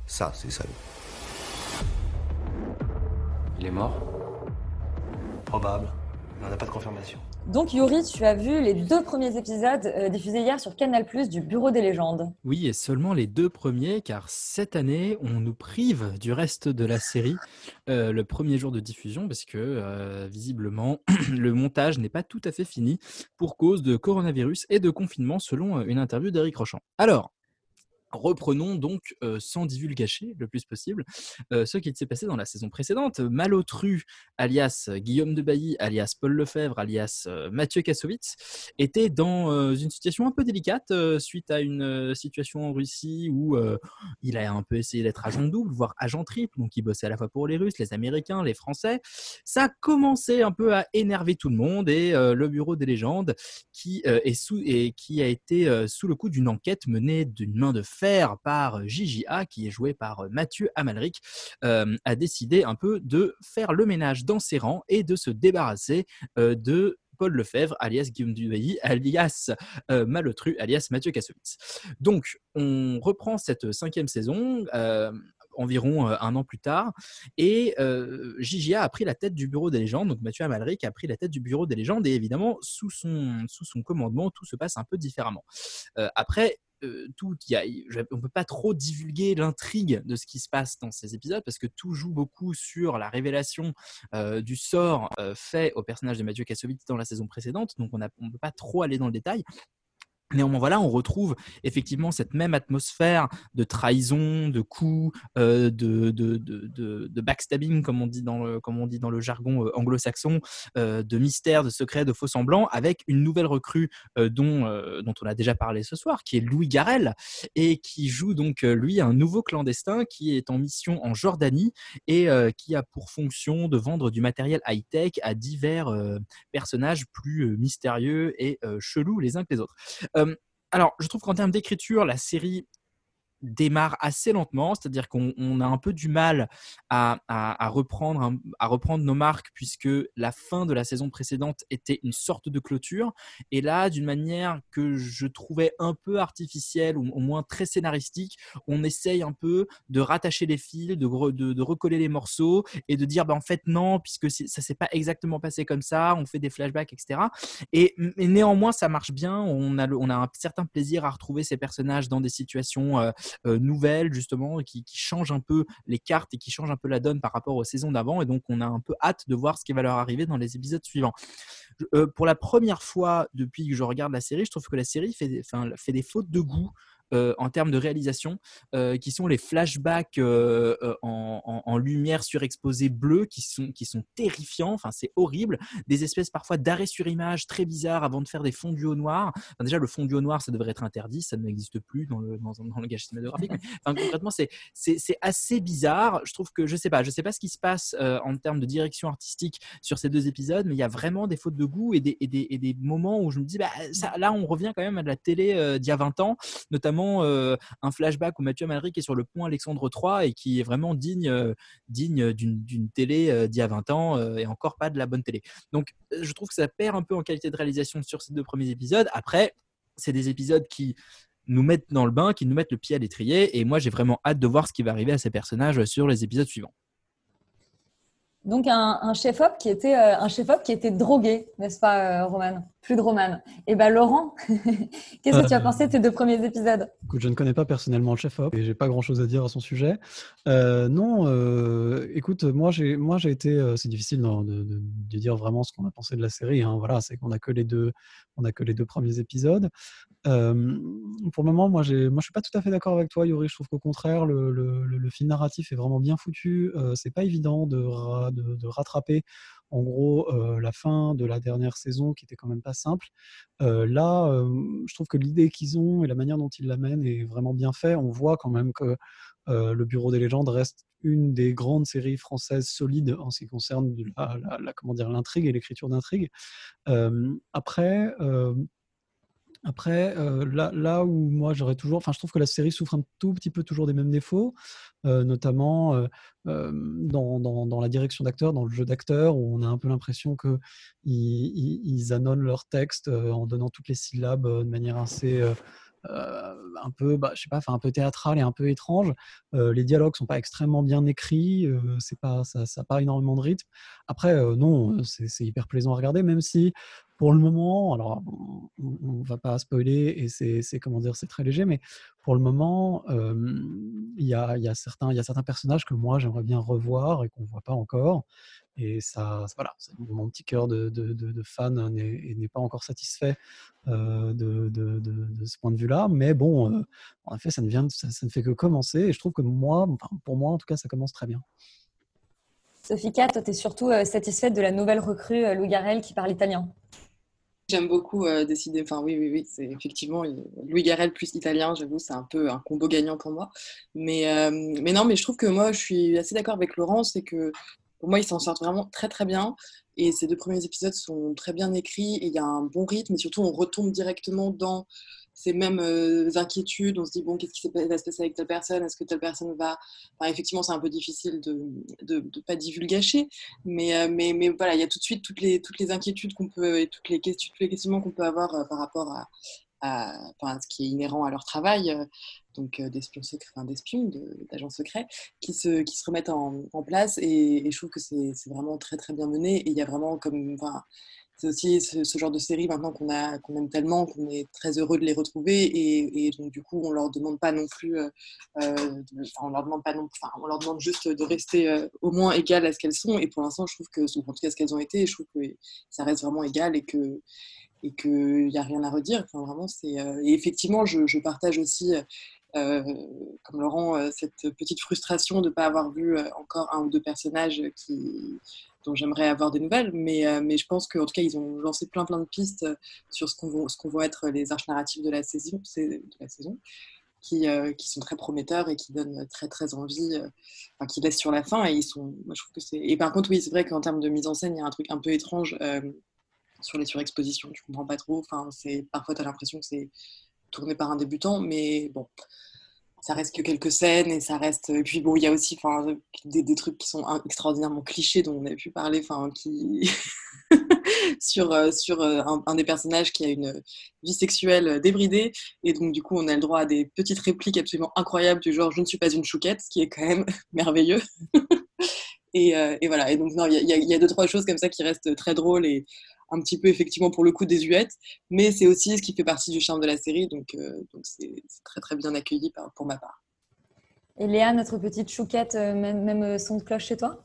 [SPEAKER 13] Ça, c'est salaud.
[SPEAKER 14] Il est mort Probable. Mais on n'a pas de confirmation.
[SPEAKER 1] Donc, Yuri, tu as vu les deux premiers épisodes euh, diffusés hier sur Canal du Bureau des légendes.
[SPEAKER 10] Oui, et seulement les deux premiers, car cette année, on nous prive du reste de la série euh, le premier jour de diffusion, parce que euh, visiblement, le montage n'est pas tout à fait fini pour cause de coronavirus et de confinement, selon une interview d'Éric Rochant. Alors, Reprenons donc sans divulgacher le plus possible ce qui s'est passé dans la saison précédente. Malotru, alias Guillaume de Bailly, alias Paul Lefebvre, alias Mathieu Kassovitz, était dans une situation un peu délicate suite à une situation en Russie où il a un peu essayé d'être agent double, voire agent triple, donc il bossait à la fois pour les Russes, les Américains, les Français. Ça a commencé un peu à énerver tout le monde et le Bureau des légendes qui, est sous, et qui a été sous le coup d'une enquête menée d'une main de par Gigi A, qui est joué par Mathieu Amalric, a décidé un peu de faire le ménage dans ses rangs et de se débarrasser de Paul Lefebvre, alias Guillaume alias Malotru, alias Mathieu Kassovitz. Donc, on reprend cette cinquième saison. environ un an plus tard. Et euh, a pris la tête du bureau des légendes, donc Mathieu Amalric a pris la tête du bureau des légendes, et évidemment, sous son, sous son commandement, tout se passe un peu différemment. Après, euh, tout, on ne peut pas trop divulguer l'intrigue de ce qui se passe dans ces épisodes parce que tout joue beaucoup sur la révélation euh, du sort euh, fait au personnage de Mathieu Kassovitz dans la saison précédente, donc on ne peut pas trop aller dans le détail. Néanmoins, voilà, on retrouve effectivement cette même atmosphère de trahison, de coups, euh, de, backstabbing, comme on dit dans le, jargon euh, anglo-saxon, euh, de mystère, de secret, de faux semblants, avec une nouvelle recrue dont, dont on a déjà parlé ce soir, qui est Louis Garel, et qui joue donc, lui, un nouveau clandestin qui est en mission en Jordanie et qui a pour fonction de vendre du matériel high-tech à divers personnages plus mystérieux et chelous les uns que les autres. Euh, alors, je trouve qu'en termes d'écriture, la série démarre assez lentement, c'est-à-dire qu'on on a un peu du mal à, à- reprendre, à reprendre nos marques puisque la fin de la saison précédente était une sorte de clôture. Et là, d'une manière que je trouvais un peu artificielle ou au moins très scénaristique, on essaye un peu de rattacher les fils, de, de- recoller les morceaux et de dire bah, en fait non, puisque ça s'est pas exactement passé comme ça, on fait des flashbacks, etc. Et, néanmoins, ça marche bien. On a, le- on a un certain plaisir à retrouver ces personnages dans des situations euh, euh, nouvelles, justement, qui, qui changent un peu les cartes et qui changent un peu la donne par rapport aux saisons d'avant. Et donc, on a un peu hâte de voir ce qui va leur arriver dans les épisodes suivants. Euh, pour la première fois depuis que je regarde la série, je trouve que la série fait, fait des fautes de goût euh, en termes de réalisation, euh, qui sont les flashbacks euh, en, lumière surexposée bleue, qui sont, qui sont terrifiants. Enfin, c'est horrible. Des espèces parfois d'arrêt sur image très bizarres avant de faire des fondus au noir. Déjà, le fondu au noir, ça devrait être interdit. Ça n'existe plus dans le, dans, le langage cinématographique. Enfin, concrètement, c'est assez bizarre. Je trouve que je sais pas, je sais pas ce qui se passe en termes de direction artistique sur ces deux épisodes, mais il y a vraiment des fautes de goût et des, et des, et des moments où je me dis, bah, là, on revient quand même à de la télé d'il y a 20 ans, notamment euh, un flashback où Mathieu Amalric est sur le pont Alexandre III et qui est vraiment digne, euh, digne d'une télé euh, d'il y a 20 ans et encore pas de la bonne télé. Donc, je trouve que ça perd un peu en qualité de réalisation sur ces deux premiers épisodes. Après, c'est des épisodes qui nous mettent dans le bain, qui nous mettent le pied à l'étrier. Et moi, j'ai vraiment hâte de voir ce qui va arriver à ces personnages sur les épisodes suivants.
[SPEAKER 1] Donc un, chef-op qui était euh, un chef-op qui était drogué, n'est-ce pas, euh, Roman? Plus de Roman. Et ben Laurent, qu'est-ce que tu as pensé de ces deux premiers épisodes?
[SPEAKER 8] Écoute, je ne connais pas personnellement le chef-op et j'ai pas grand-chose à dire à son sujet. Euh, non, écoute, moi j'ai, moi j'ai été, c'est difficile de dire vraiment ce qu'on a pensé de la série. hein. Voilà, c'est qu'on a que les deux, on a que les deux premiers épisodes. Euh, pour le moment, moi, je suis pas tout à fait d'accord avec toi, Yuri. Je trouve qu'au contraire, le, le, le- le fil narratif est vraiment bien foutu. Euh, c'est pas évident de, de, rattraper. En gros, euh, la fin de la dernière saison qui était quand même pas simple. Euh, là, je trouve que l'idée qu'ils ont et la manière dont ils l'amènent est vraiment bien fait. On voit quand même que le Bureau des légendes reste une des grandes séries françaises solides en ce qui concerne la, comment dire l'intrigue et l'écriture d'intrigue. Après. Après, euh, là, où moi j'aurais toujours, enfin, je trouve que la série souffre un tout petit peu toujours des mêmes défauts, euh, notamment euh, dans, la direction d'acteur, dans le jeu d'acteur, où on a un peu l'impression que ils, leur texte en donnant toutes les syllabes de manière assez un peu, bah, je sais pas, un peu théâtrale et un peu étrange. Les dialogues sont pas extrêmement bien écrits, c'est pas, ça, ça pas énormément de rythme. Après, non, c'est hyper plaisant à regarder, même si pour le moment, alors on, on va pas spoiler et c'est comment dire, c'est très léger, mais pour le moment, il y a, certains, personnages que moi j'aimerais bien revoir et qu'on voit pas encore. Et ça, voilà, mon petit cœur de, fan n'est pas encore satisfait de, ce point de vue-là. Mais bon, en effet, ça ne, vient, ça, ça ne fait que commencer. Et je trouve que moi, pour moi en tout cas, ça commence très bien.
[SPEAKER 1] Sophie Kat, toi, tu es surtout satisfaite de la nouvelle recrue euh, Lou Garrel qui parle italien.
[SPEAKER 9] J'aime beaucoup euh, décider. Enfin, oui, oui, oui, c'est effectivement Louis Garrel plus italien, j'avoue, c'est un peu un combo gagnant pour moi. Mais, euh, mais non, mais je trouve que moi, je suis assez d'accord avec Laurent, c'est que pour moi, ils s'en sortent vraiment très, très bien. Et ces deux premiers épisodes sont très bien écrits et il y a un bon rythme. Et surtout, on retombe directement dans ces mêmes euh, inquiétudes. On se dit, bon, qu'est-ce qui va se passer avec telle personne? Est-ce que telle personne va. Enfin, effectivement, c'est un peu difficile de ne pas divulgacher. Mais, euh, mais, mais voilà, il y a tout de suite toutes les, toutes les inquiétudes qu'on peut toutes les, questions, tous les questionnements qu'on peut avoir euh, par rapport à, enfin, ce qui est inhérent à leur travail, donc euh, d'espions enfin, d'espions, de- d'agents secrets, qui se, qui se remettent en, place. Et, je trouve que c'est vraiment très très bien mené. Et il y a vraiment comme. C'est aussi ce, genre de série maintenant qu'on aime tellement qu'on est très heureux de les retrouver et, donc du coup on leur demande pas non plus euh, euh, de- on leur demande pas non enfin, on leur demande juste de rester euh, au moins égales à ce qu'elles sont et pour l'instant je trouve que en tout cas ce qu'elles ont été je trouve que ça reste vraiment égal et que et qu'il n'y a rien à redire. Vraiment, c'est, Et effectivement, je, partage aussi, comme Laurent, cette petite frustration de ne pas avoir vu encore un ou deux personnages qui... j'aimerais avoir des nouvelles. Mais, euh, mais je pense qu'en tout cas, ils ont lancé plein plein de pistes euh, sur ce qu'on va, être les arches narratives de la saison. De la saison qui, euh, qui sont très prometteurs et qui donnent très très envie, enfin, qui laissent sur la fin. Et ils sont, moi, je trouve que. Et par contre, oui, c'est vrai qu'en termes de mise en scène, il y a un truc un peu étrange sur les surexpositions. Tu comprends pas trop. Parfois tu as l'impression que c'est tourné par un débutant, mais bon. Ça reste que quelques scènes et ça reste. Et puis bon, il y a aussi enfin, des, des trucs qui sont extraordinairement clichés dont on avait pu parler, enfin, qui sur, euh, sur euh, un, des personnages qui a une vie sexuelle débridée. Et donc, du coup, on a le droit à des petites répliques absolument incroyables du genre Je ne suis pas une chouquette, ce qui est quand même merveilleux. et, euh, voilà. Et donc, non, il y a, a- y a deux, trois choses comme ça qui restent très drôles et un petit peu, effectivement, pour le coup, désuètes. Mais c'est aussi ce qui fait partie du charme de la série. Donc, euh, donc c'est c'est très, très bien accueilli par, pour ma part.
[SPEAKER 1] Et Léa, notre petite chouquette, euh, même, même euh, son de cloche chez toi?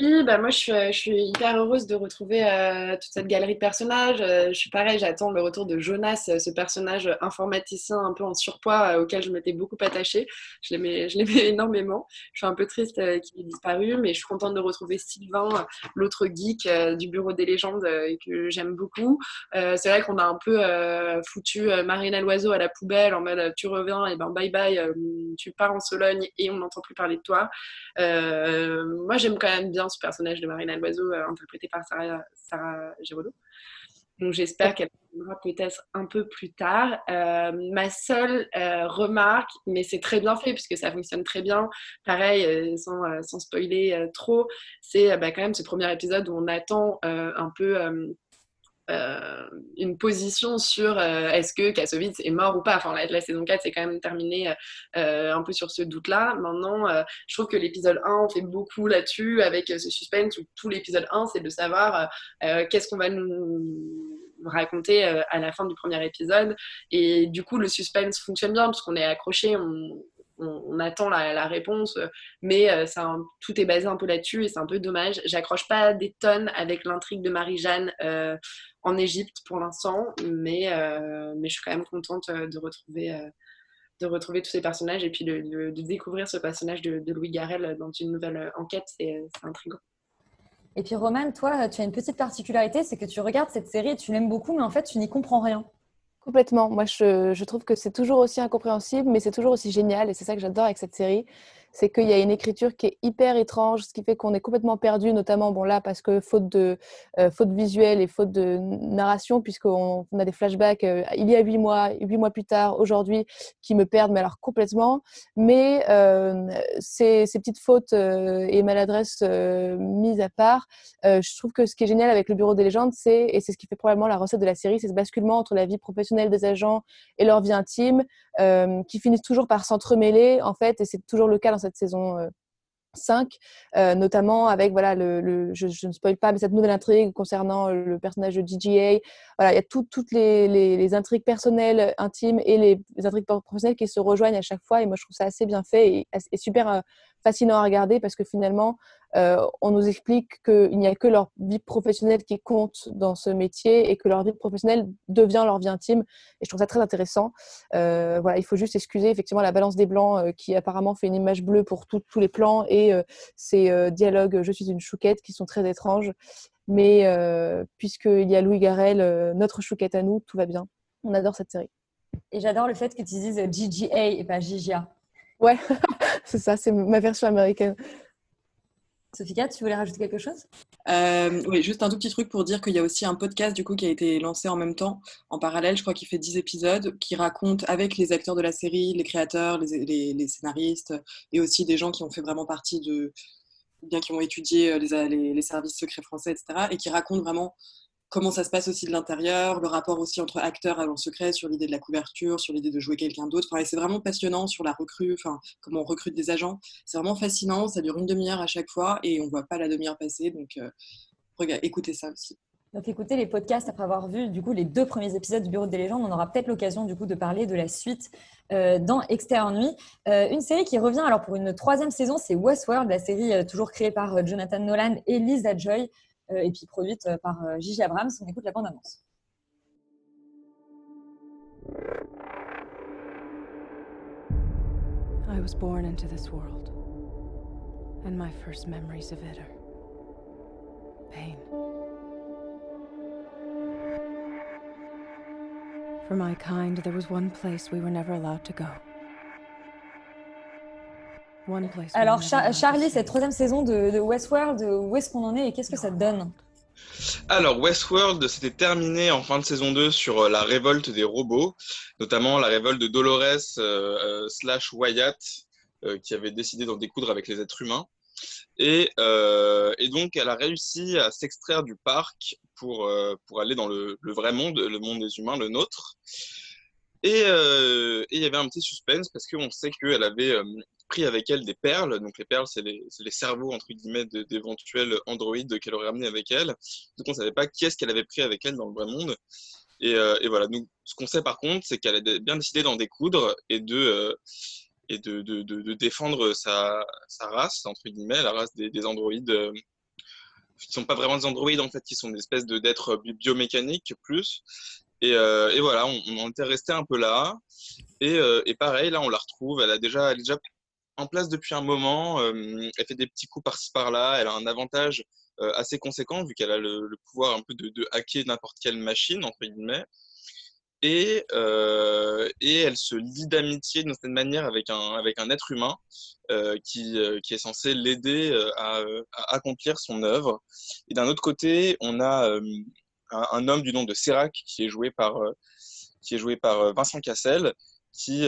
[SPEAKER 7] Oui, bah moi je suis, euh, je suis hyper heureuse de retrouver euh, toute cette galerie de personnages. Euh, je suis pareil, j'attends le retour de Jonas, ce personnage informaticien un peu en surpoids auquel je m'étais beaucoup attachée. Je l'aimais, énormément. Je suis un peu triste qu'il ait disparu, mais je suis contente de retrouver Sylvain, l'autre geek du Bureau des légendes que j'aime beaucoup. C'est vrai qu'on a un peu foutu Marina Loiseau à la poubelle en mode tu reviens et ben bye bye, tu pars en Sologne et on n'entend plus parler de toi. Moi j'aime quand même bien ce personnage de Marina Loiseau euh, interprété par Sarah, Sarah Giraudot. Donc j'espère qu'elle reviendra peut-être un peu plus tard. Euh, ma seule euh, remarque, mais c'est très bien fait puisque ça fonctionne très bien, pareil, euh, sans, sans spoiler trop, c'est bah, quand même ce premier épisode où on attend un peu euh, euh, une position sur euh, est-ce que Kassovitz est mort ou pas. Enfin, la, saison 4 c'est quand même terminé euh, un peu sur ce doute-là. Maintenant, euh, je trouve que l'épisode 1 on fait beaucoup là-dessus avec euh, ce suspense tout l'épisode 1 c'est de savoir euh, qu'est-ce qu'on va nous raconter euh, à la fin du premier épisode. Et du coup, le suspense fonctionne bien parce qu'on est accroché, on, attend la, réponse, euh, mais euh, tout est basé un peu là-dessus et c'est un peu dommage. J'accroche pas des tonnes avec l'intrigue de Marie-Jeanne euh, en Égypte pour l'instant, mais, je suis quand même contente de retrouver, tous ces personnages et puis de, découvrir ce personnage de, Louis Garrel dans une nouvelle enquête, c'est intriguant.
[SPEAKER 1] Et puis Roman, toi, tu as une petite particularité, c'est que tu regardes cette série et tu l'aimes beaucoup, mais en fait, tu n'y comprends rien.
[SPEAKER 11] Complètement. Moi, je, trouve que c'est toujours aussi incompréhensible, mais c'est toujours aussi génial. Et c'est ça que j'adore avec cette série. C'est qu'il y a une écriture qui est hyper étrange, ce qui fait qu'on est complètement perdu, notamment bon, là, parce que faute de euh, faute visuelle et faute de narration, puisqu'on on a des flashbacks euh, il y a huit mois, huit mois plus tard, aujourd'hui, qui me perdent, mais alors complètement. Mais euh, ces, petites fautes euh, et maladresses mises à part, je trouve que ce qui est génial avec le Bureau des légendes, c'est, et c'est ce qui fait probablement la recette de la série, c'est ce basculement entre la vie professionnelle des agents et leur vie intime, qui finissent toujours par s'entremêler, en fait, et c'est toujours le cas dans cette saison. euh, 5, euh, notamment avec, voilà, le, je, ne spoil pas, mais cette nouvelle intrigue concernant euh, le personnage de DGA. Voilà, il y a tout- toutes les, les- intrigues personnelles, intimes et les, intrigues professionnelles qui se rejoignent à chaque fois. Et moi, je trouve ça assez bien fait et, super euh, fascinant à regarder parce que finalement, euh, on nous explique qu'il n'y a que leur vie professionnelle qui compte dans ce métier et que leur vie professionnelle devient leur vie intime. Et je trouve ça très intéressant. Euh, voilà, il faut juste excuser effectivement la balance des blancs euh, qui apparemment fait une image bleue pour tout- tous les plans et ces dialogues Je suis une chouquette qui sont très étranges. Mais puisqu'il y a Louis Garrel, notre chouquette à nous, tout va bien. On adore cette série.
[SPEAKER 1] Et j'adore le fait que tu dises GGA et pas Gigia.
[SPEAKER 11] Ouais, c'est ça, c'est ma version américaine.
[SPEAKER 1] Sophia, tu voulais rajouter quelque chose?
[SPEAKER 9] Euh, oui, juste un tout petit truc pour dire qu'il y a aussi un podcast du coup qui a été lancé en même temps, en parallèle, je crois qu'il fait 10 épisodes, qui raconte avec les acteurs de la série, les créateurs, les, scénaristes, et aussi des gens qui ont fait vraiment partie de, bien qui ont étudié euh, les- les services secrets français, etc., et qui racontent vraiment comment ça se passe aussi de l'intérieur, le rapport aussi entre acteurs agents secrets sur l'idée de la couverture, sur l'idée de jouer quelqu'un d'autre. Enfin, c'est vraiment passionnant sur la recrue, enfin, comment on recrute des agents. C'est vraiment fascinant, ça dure une demi-heure à chaque fois et on voit pas la demi-heure passer. Donc, euh, écoutez ça aussi.
[SPEAKER 1] Donc écoutez les podcasts après avoir vu du coup les deux premiers épisodes du Bureau des légendes, on aura peut-être l'occasion du coup de parler de la suite euh, dans Extérieur Nuit. Euh, une série qui revient alors pour une troisième saison, c'est Westworld, la série toujours créée par Jonathan Nolan et Lisa Joy Euh, et puis produite euh, par euh, Gigi Abrams. On écoute la bande-annonce.
[SPEAKER 15] I was born into this world, and my first memories of it are pain. For my kind, there was one place we were never allowed to go. One place.
[SPEAKER 1] Alors Char- Charlie, cette troisième saison de, de Westworld, où est-ce qu'on en est et qu'est-ce que ça te donne
[SPEAKER 3] Alors, Westworld s'était terminé en fin de saison 2 sur euh, la révolte des robots, notamment la révolte de Dolores euh, euh, slash Wyatt, euh, qui avait décidé d'en découdre avec les êtres humains. Et, euh, et donc, elle a réussi à s'extraire du parc pour, euh, pour aller dans le, le vrai monde, le monde des humains, le nôtre. Et euh, il y avait un petit suspense parce qu'on sait qu'elle avait euh, pris avec elle des perles. Donc les perles, c'est les, les cerveaux, entre guillemets, d'éventuels androïdes qu'elle aurait amenés avec elle. Donc on ne savait pas qui est-ce qu'elle avait pris avec elle dans le vrai monde. Et, euh, et voilà, donc ce qu'on sait par contre, c'est qu'elle a bien décidé d'en découdre et de, euh, et de, de, de, défendre sa, sa race, entre guillemets, la race des, des androïdes euh, qui sont pas vraiment des androïdes en fait, qui sont des espèces de d'êtres bi- biomécaniques plus. Et, et voilà, on, on était resté un peu là. Et, et pareil, là, on la retrouve. Elle a déjà, elle est déjà en place depuis un moment. elle fait des petits coups par-ci par-là. Elle a un avantage assez conséquent vu qu'elle a le, pouvoir un peu de, hacker n'importe quelle machine entre guillemets. Et, et elle se lie d'amitié d'une certaine manière avec un, avec un être humain qui, qui est censé l'aider à, accomplir son œuvre. Et d'un autre côté, on a un, homme du nom de Serac qui est joué par, qui est joué par Vincent Cassel, qui,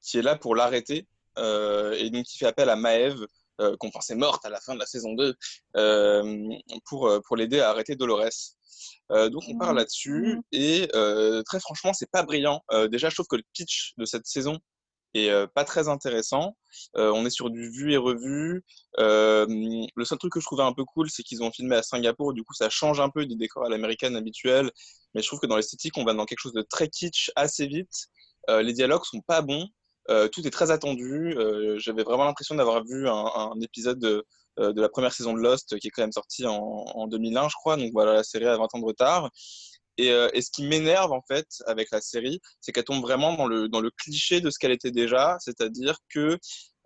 [SPEAKER 3] qui est là pour l'arrêter et donc qui fait appel à Maëve, euh, qu'on pensait morte à la fin de la saison 2, euh, pour, euh, pour l'aider à arrêter Dolores. Euh, donc on part là-dessus et euh, très franchement c'est pas brillant. Euh, déjà je trouve que le pitch de cette saison est euh, pas très intéressant. Euh, on est sur du vu et revu. Euh, le seul truc que je trouvais un peu cool c'est qu'ils ont filmé à Singapour. Du coup ça change un peu des décors à l'américaine habituels. Mais je trouve que dans l'esthétique on va dans quelque chose de très kitsch assez vite. Euh, les dialogues sont pas bons. Euh, tout est très attendu. Euh, J'avais vraiment l'impression d'avoir vu un, un épisode de, euh, de la première saison de Lost qui est quand même sorti en, en 2001, je crois. Donc voilà, la série a 20 ans de retard. Et, euh, et ce qui m'énerve en fait avec la série, c'est qu'elle tombe vraiment dans le, dans le cliché de ce qu'elle était déjà, c'est-à-dire que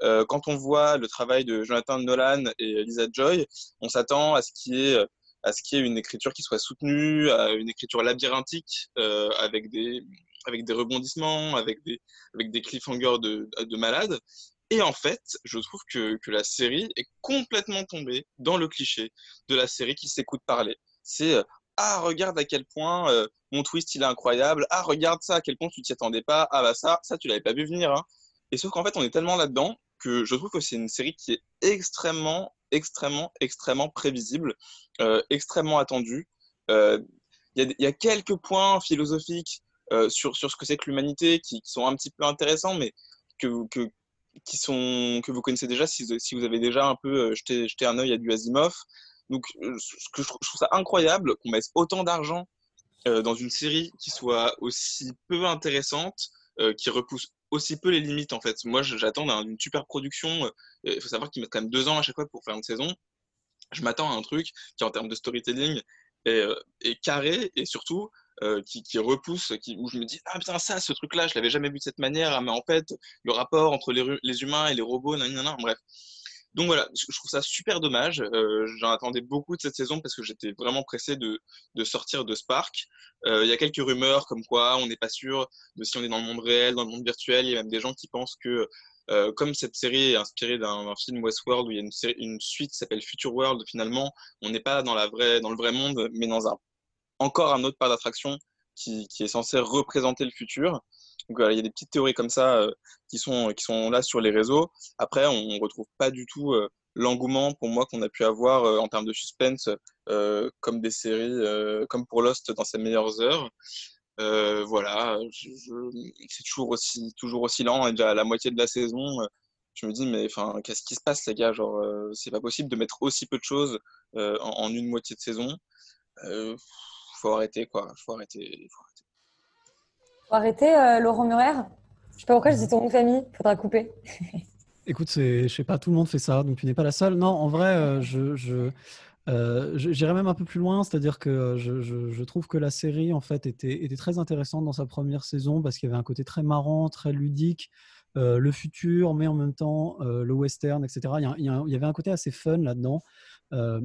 [SPEAKER 3] euh, quand on voit le travail de Jonathan Nolan et Lisa Joy, on s'attend à ce qu'il y ait à ce qu'il y ait une écriture qui soit soutenue, à une écriture labyrinthique euh, avec des avec des rebondissements, avec des avec des cliffhangers de, de malades. Et en fait, je trouve que, que la série est complètement tombée dans le cliché de la série qui s'écoute parler. C'est euh, ah regarde à quel point euh, mon twist il est incroyable. Ah regarde ça à quel point tu t'y attendais pas. Ah bah ça ça tu l'avais pas vu venir. Hein. Et sauf qu'en fait on est tellement là-dedans que je trouve que c'est une série qui est extrêmement extrêmement extrêmement prévisible, euh, extrêmement attendue. Il y a quelques points philosophiques euh, sur sur ce que c'est que l'humanité qui, sont un petit peu intéressants, mais que, que qui sont que vous connaissez déjà si, si vous avez déjà un peu euh, jeté, jeté un œil à du Asimov. Donc, euh, ce que je trouve, ça incroyable qu'on mette autant d'argent dans une série qui soit aussi peu intéressante, qui repousse aussi peu les limites en fait. Moi, j'attends d'une super production. Il faut savoir qu'ils mettent quand même deux ans à chaque fois pour faire une saison. Je m'attends à un truc qui, en termes de storytelling, est carré et surtout euh, qui, qui repousse, qui, où je me dis ah putain ça, ce truc-là, je l'avais jamais vu de cette manière. Ah, mais en fait, le rapport entre les, les humains et les robots, nan, nan, nan, bref. Donc voilà, je trouve ça super dommage. Euh, J'en attendais beaucoup de cette saison parce que j'étais vraiment pressé de, de sortir de Spark. Euh, Il y a quelques rumeurs comme quoi on n'est pas sûr de si on est dans le monde réel, dans le monde virtuel. Il y a même des gens qui pensent que, euh, comme cette série est inspirée d'un film Westworld où il y a une, série- une suite qui s'appelle Future World, finalement, on n'est pas dans, la vraie, dans le vrai monde, mais dans un, encore un autre parc d'attraction qui, est censé représenter le futur. Donc il y a des petites théories comme ça euh, qui, sont, qui sont là sur les réseaux. Après, on ne retrouve pas du tout euh, l'engouement pour moi qu'on a pu avoir euh, en termes de suspense comme des séries, comme pour Lost dans ses meilleures heures. Voilà, c'est toujours aussi, toujours aussi lent. Et déjà à la moitié de la saison, je me dis, mais enfin, qu'est-ce qui se passe, les gars? Genre, c'est pas possible de mettre aussi peu de choses en une moitié de saison. Faut arrêter, quoi. Faut arrêter. faut arrêter.
[SPEAKER 1] Faut arrêter, euh, Laurent Murer? Je sais pas pourquoi je dis ton nom de famille, faudra couper.
[SPEAKER 8] Écoute, c'est, je sais pas, tout le monde fait ça, donc tu n'es pas la seule. Non, en vrai, euh, je, je, euh, même un peu plus loin, c'est-à-dire que euh, je, je- je trouve que la série, en fait, était, était très intéressante dans sa première saison parce qu'il y avait un côté très marrant, très ludique, euh, le futur, mais en même temps euh, le western, etc. Il y, a- il y a- il y avait un côté assez fun là-dedans. Euh,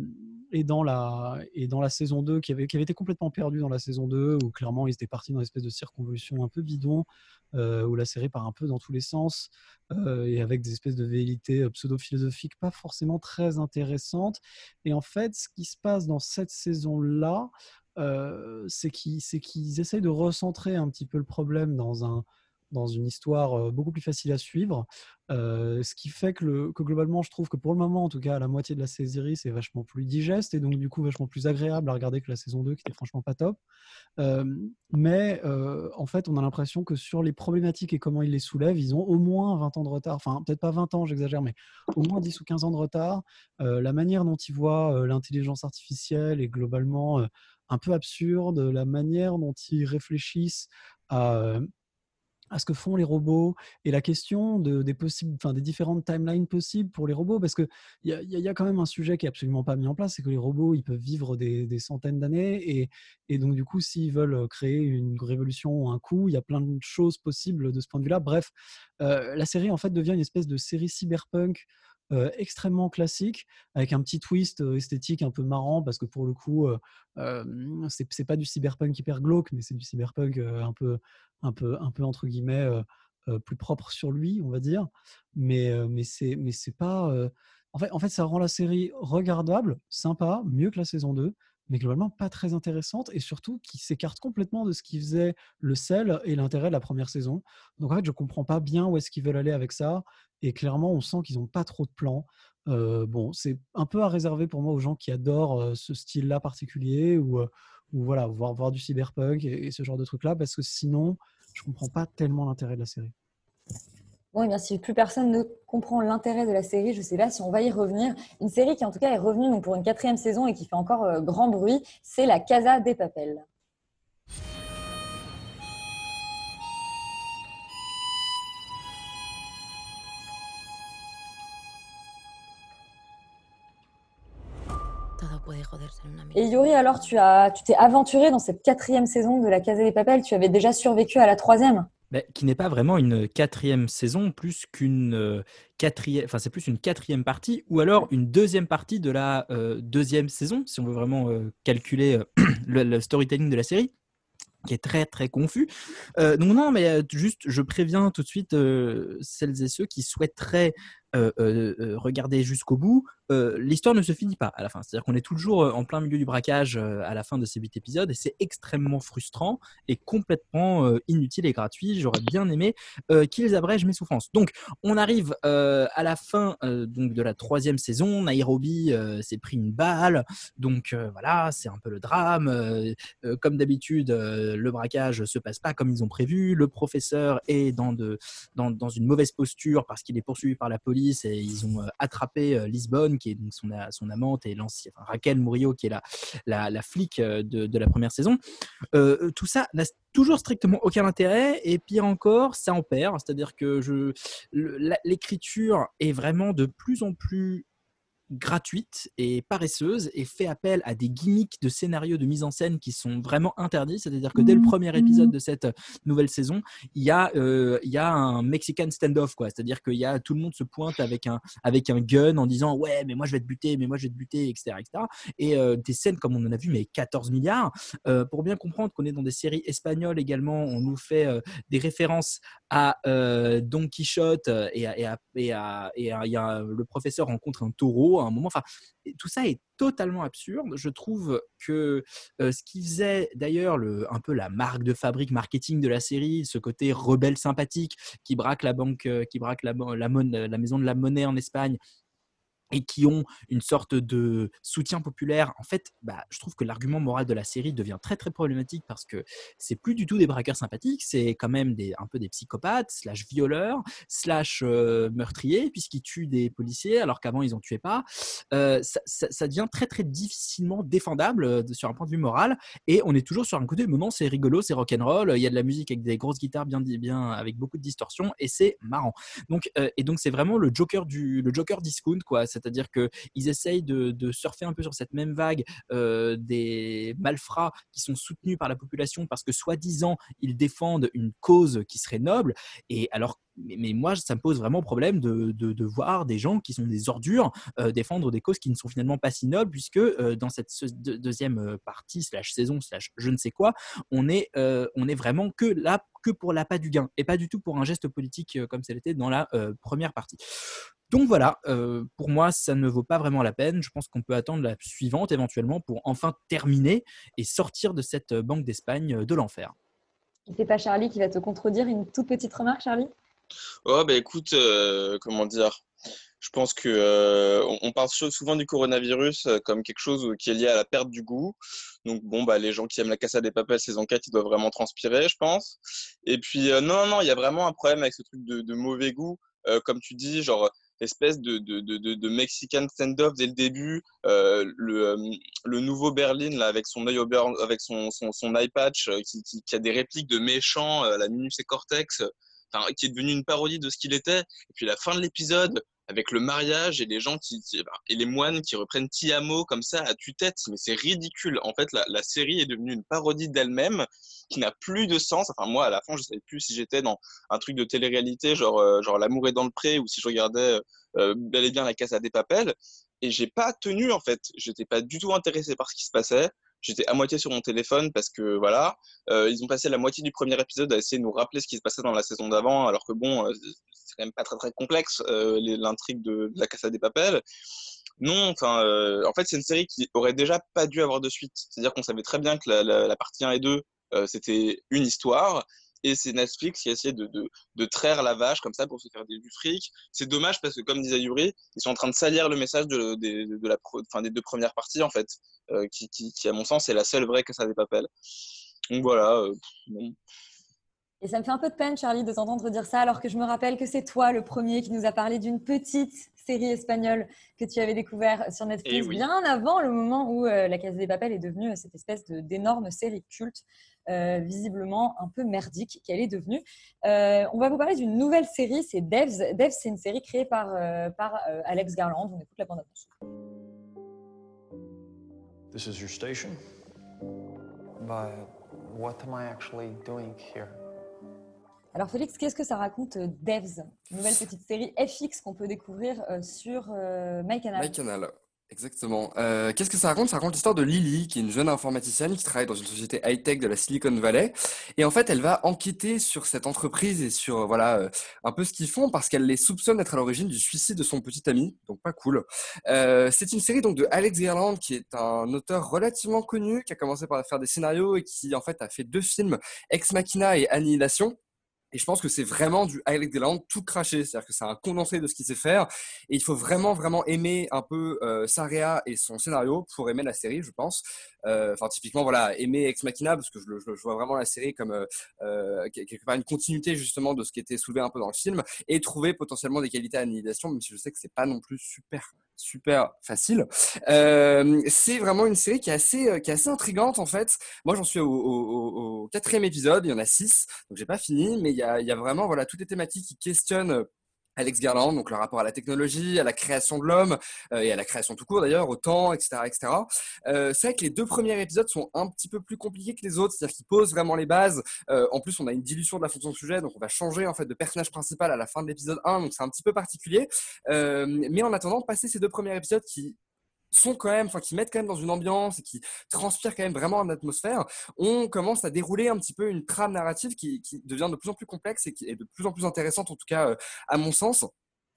[SPEAKER 8] et, dans la, et dans la saison 2, qui avait, qui avait été complètement perdu dans la saison 2, où clairement ils étaient partis dans une espèce de circonvolution un peu bidon, euh, où la série part un peu dans tous les sens, euh, et avec des espèces de velléités euh, pseudo-philosophiques pas forcément très intéressantes. Et en fait, ce qui se passe dans cette saison-là, euh, c'est qu'ils c'est qu'ils essayent de recentrer un petit peu le problème dans un dans une histoire beaucoup plus facile à suivre, ce qui fait que, le- que globalement, je trouve que pour le moment, en tout cas, la moitié de la série, c'est vachement plus digeste et donc du coup vachement plus agréable à regarder que la saison 2 qui était franchement pas top. Mais en fait, on a l'impression que sur les problématiques et comment ils les soulèvent, ils ont au moins 20 ans de retard. Enfin, peut-être pas 20 ans, j'exagère, mais au moins 10 ou 15 ans de retard. La manière dont ils voient l'intelligence artificielle est globalement un peu absurde. La manière dont ils réfléchissent à, à ce que font les robots et la question de, des, possibles, enfin, des différentes timelines possibles pour les robots, parce qu'il y a, y a quand même un sujet qui est absolument pas mis en place, c'est que les robots, ils peuvent vivre des, centaines d'années, et, et, donc du coup, s'ils veulent créer une révolution ou un coup, il y a plein de choses possibles de ce point de vue-là. Bref, euh, la série, en fait, devient une espèce de série cyberpunk euh, extrêmement classique, avec un petit twist euh, esthétique un peu marrant, parce que pour le coup, euh, euh, c'est pas du cyberpunk hyper glauque, mais c'est du cyberpunk un, peu, un, peu, un peu, entre guillemets, plus propre sur lui, on va dire. Mais, c'est mais c'est pas. En fait, en fait, ça rend la série regardable, sympa, mieux que la saison 2, mais globalement pas très intéressante et surtout qui s'écarte complètement de ce qui faisait le sel et l'intérêt de la première saison. Donc en fait, je comprends pas bien où est-ce qu'ils veulent aller avec ça et clairement, on sent qu'ils n'ont pas trop de plans. Euh, bon, c'est un peu à réserver pour moi aux gens qui adorent euh, ce style-là particulier ou, euh, ou voilà, voir, voir du cyberpunk et, ce genre de trucs-là parce que sinon, je comprends pas tellement l'intérêt de la série.
[SPEAKER 1] Bon, eh bien, si plus personne ne comprend l'intérêt de la série, je ne sais pas si on va y revenir. Une série qui, en tout cas, est revenue donc, pour une quatrième saison et qui fait encore euh, grand bruit, c'est La Casa des Papel.
[SPEAKER 15] Todo puede joderse en una
[SPEAKER 1] Et Yuri, alors, tu t'es aventuré dans cette quatrième saison de La Casa des Papel. Tu avais déjà survécu à la troisième.
[SPEAKER 10] Mais qui n'est pas vraiment une quatrième saison, plus qu'une quatrième, c'est plus une quatrième partie, ou alors une deuxième partie de la deuxième saison, si on veut vraiment calculer le, le storytelling de la série qui est très très confus. Euh, donc non, mais euh, juste, je préviens tout de suite euh, celles et ceux qui souhaiteraient regarder jusqu'au bout. L'histoire ne se finit pas à la fin. C'est-à-dire qu'on est toujours en plein milieu du braquage à la fin de ces huit épisodes et c'est extrêmement frustrant et complètement inutile et gratuit. J'aurais bien aimé qu'ils abrègent mes souffrances. Donc on arrive à la fin donc de la troisième saison. Nairobi s'est pris une balle, donc voilà, c'est un peu le drame. Comme d'habitude, le braquage se passe pas comme ils ont prévu. Le professeur est dans, de, dans, dans une mauvaise posture parce qu'il est poursuivi par la police et ils ont euh, attrapé euh, Lisbonne, qui est donc son, son amante, et l'ancien- Raquel Murillo, qui est la, la, la flic euh, de, de la première saison. Euh, tout ça n'a toujours strictement aucun intérêt et pire encore, ça en perd. C'est-à-dire que l'écriture est vraiment de plus en plus gratuite et paresseuse et fait appel à des gimmicks de scénarios de mise en scène qui sont vraiment interdits. C'est-à-dire que dès le premier épisode de cette nouvelle saison, il y a, euh, il y a un Mexican standoff, quoi. C'est-à-dire qu'il y a tout le monde se pointe avec un, avec un gun en disant ouais, mais moi je vais te buter, mais moi je vais te buter, etc., etc. Et euh, des scènes comme on en a vu, mais 14 milliards. Euh, pour bien comprendre qu'on est dans des séries espagnoles également, on nous fait euh, des références à euh, Don Quichotte euh, et à, et à- et à- et à- il y a, le professeur rencontre un taureau à un moment. Enfin, tout ça est totalement absurde. Je trouve que euh, ce qui faisait d'ailleurs le- un peu la marque de fabrique marketing de la série, ce côté rebelle sympathique qui braque la banque, euh, qui braque la, la maison de la monnaie en Espagne et qui ont une sorte de soutien populaire, en fait, bah, je trouve que l'argument moral de la série devient très très problématique parce que c'est plus du tout des braqueurs sympathiques, c'est quand même des, un peu des psychopathes, slash violeurs, slash meurtriers, puisqu'ils tuent des policiers alors qu'avant ils en tuaient pas. Ça, devient très très difficilement défendable sur un point de vue moral et on est toujours sur un côté, non, c'est rigolo, c'est rock'n'roll, il y a de la musique avec des grosses guitares bien, bien avec beaucoup de distorsion et c'est marrant. Donc, et donc c'est vraiment le Joker du le Joker discount quoi. C'est-à-dire que ils essayent de, de surfer un peu sur cette même vague euh, des malfrats qui sont soutenus par la population parce que soi-disant ils défendent une cause qui serait noble. Et alors mais, moi, ça me pose vraiment problème de, voir des gens qui sont des ordures euh, défendre des causes qui ne sont finalement pas si nobles, puisque euh, dans cette deuxième euh, partie, slash saison, slash je ne sais quoi, on est, vraiment que là, que pour l'appât du gain, et pas du tout pour un geste politique comme ça l'était dans la première partie. Donc voilà, pour moi, ça ne vaut pas vraiment la peine. Je pense qu'on peut attendre la suivante éventuellement pour enfin terminer et sortir de cette banque d'Espagne de l'enfer.
[SPEAKER 1] C'est pas Charlie qui va te contredire. Une toute petite remarque, Charlie?
[SPEAKER 3] Oh, bah écoute, euh, comment dire, je pense que euh, on, parle sou- souvent du coronavirus euh, comme quelque chose qui est lié à la perte du goût. Donc bon, bah les gens qui aiment la Casa des Papel saison 4, ils doivent vraiment transpirer, je pense. Et puis non, non, il y a vraiment un problème avec ce truc de, mauvais goût, comme tu dis, genre espèce de, de, de, de, Mexican stand-off dès le début, le, le nouveau Berlin là, avec son œil au son, son, eye patch qui, qui, a des répliques de méchants, la Minus et Cortex, qui est devenu une parodie de ce qu'il était. Et puis la fin de l'épisode avec le mariage et les gens qui, et les moines qui reprennent Tiamo comme ça à tue-tête, mais c'est ridicule. En fait, la, série est devenue une parodie d'elle-même qui n'a plus de sens. Enfin, moi, à la fin, je savais plus si j'étais dans un truc de télé-réalité, genre, euh, genre L'amour est dans le pré, ou si je regardais euh, bel et bien La Casa des Papels. Et j'ai pas tenu, en fait. J'étais pas du tout intéressé par ce qui se passait. J'étais à moitié sur mon téléphone parce que voilà, euh, ils ont passé la moitié du premier épisode à essayer de nous rappeler ce qui se passait dans la saison d'avant, alors que bon, euh, c'est quand même pas très très complexe euh, l'intrigue de, la Casa des Papels. Non, enfin, en fait, c'est une série qui aurait déjà pas dû avoir de suite. C'est-à-dire qu'on savait très bien que la, partie 1 et 2, euh, c'était une histoire, et c'est Netflix qui a essayé de, de, de traire la vache comme ça pour se faire des, du fric. C'est dommage parce que, comme disait Yuri, ils sont en train de salir le message de, de, de la, pro- enfin, des deux premières parties, en fait, euh, qui, qui, qui, à mon sens, est la seule vraie Casa des Papels. Donc voilà, euh, bon.
[SPEAKER 1] Et ça me fait un peu de peine, Charlie, de t'entendre dire ça, alors que je me rappelle que c'est toi le premier qui nous a parlé d'une petite série espagnole que tu avais découvert sur Netflix
[SPEAKER 3] Eh oui.
[SPEAKER 1] bien avant le moment où euh, La Casa des Papel est devenue cette espèce d'énorme série culte, euh, visiblement un peu merdique qu'elle est devenue. Euh, on va vous parler d'une nouvelle série, c'est Devs. Devs, c'est une série créée par, euh, par euh, Alex Garland. On écoute la bande-annonce.
[SPEAKER 16] This is your station? But what am I actually doing here?
[SPEAKER 1] Alors Félix, qu'est-ce que ça raconte Devs? Nouvelle petite série FX qu'on peut découvrir sur euh, MyCanal.
[SPEAKER 12] MyCanal, exactement. Euh, qu'est-ce que ça raconte? Ça raconte l'histoire de Lily, qui est une jeune informaticienne qui travaille dans une société high-tech de la Silicon Valley. Et en fait, elle va enquêter sur cette entreprise et sur euh, voilà euh, un peu ce qu'ils font parce qu'elle les soupçonne d'être à l'origine du suicide de son petit ami. Donc pas cool. C'est une série donc de Alex Garland, qui est un auteur relativement connu, qui a commencé par faire des scénarios et qui en fait a fait deux films, Ex Machina et Annihilation. Et je pense que c'est vraiment du Alex Garland tout craché, c'est-à-dire que c'est un condensé de ce qu'il sait faire. Et il faut vraiment, vraiment aimer un peu euh, et son scénario pour aimer la série, je pense. Euh, Enfin, typiquement, voilà, aimer Ex Machina, parce que je, je, je vois vraiment la série comme euh, euh, quelque part une continuité justement de ce qui était soulevé un peu dans le film, et trouver potentiellement des qualités à Annihilation, même si je sais que c'est pas non plus super super facile. Euh, c'est vraiment une série qui est assez, euh, qui est assez intrigante en fait. Moi, j'en suis au, au, quatrième épisode. Il y en a six, donc j'ai pas fini, mais il y a, y a vraiment voilà toutes les thématiques qui questionnent. Alex Garland, donc le rapport à la technologie, à la création de l'homme euh, et à la création tout court d'ailleurs, au temps, etc., etc. Euh, c'est vrai que les deux premiers épisodes sont un petit peu plus compliqués que les autres, c'est-à-dire qu'ils posent vraiment les bases. Euh, en plus, on a une dilution de la fonction sujet, donc on va changer en fait de personnage principal à la fin de l'épisode 1, donc c'est un petit peu particulier. Euh, mais en attendant, passer ces deux premiers épisodes qui sont quand même, enfin qui mettent quand même dans une ambiance et qui transpirent quand même vraiment en atmosphère, on commence à dérouler un petit peu une trame narrative qui, qui devient de plus en plus complexe et qui est de plus en plus intéressante, en tout cas euh, à mon sens.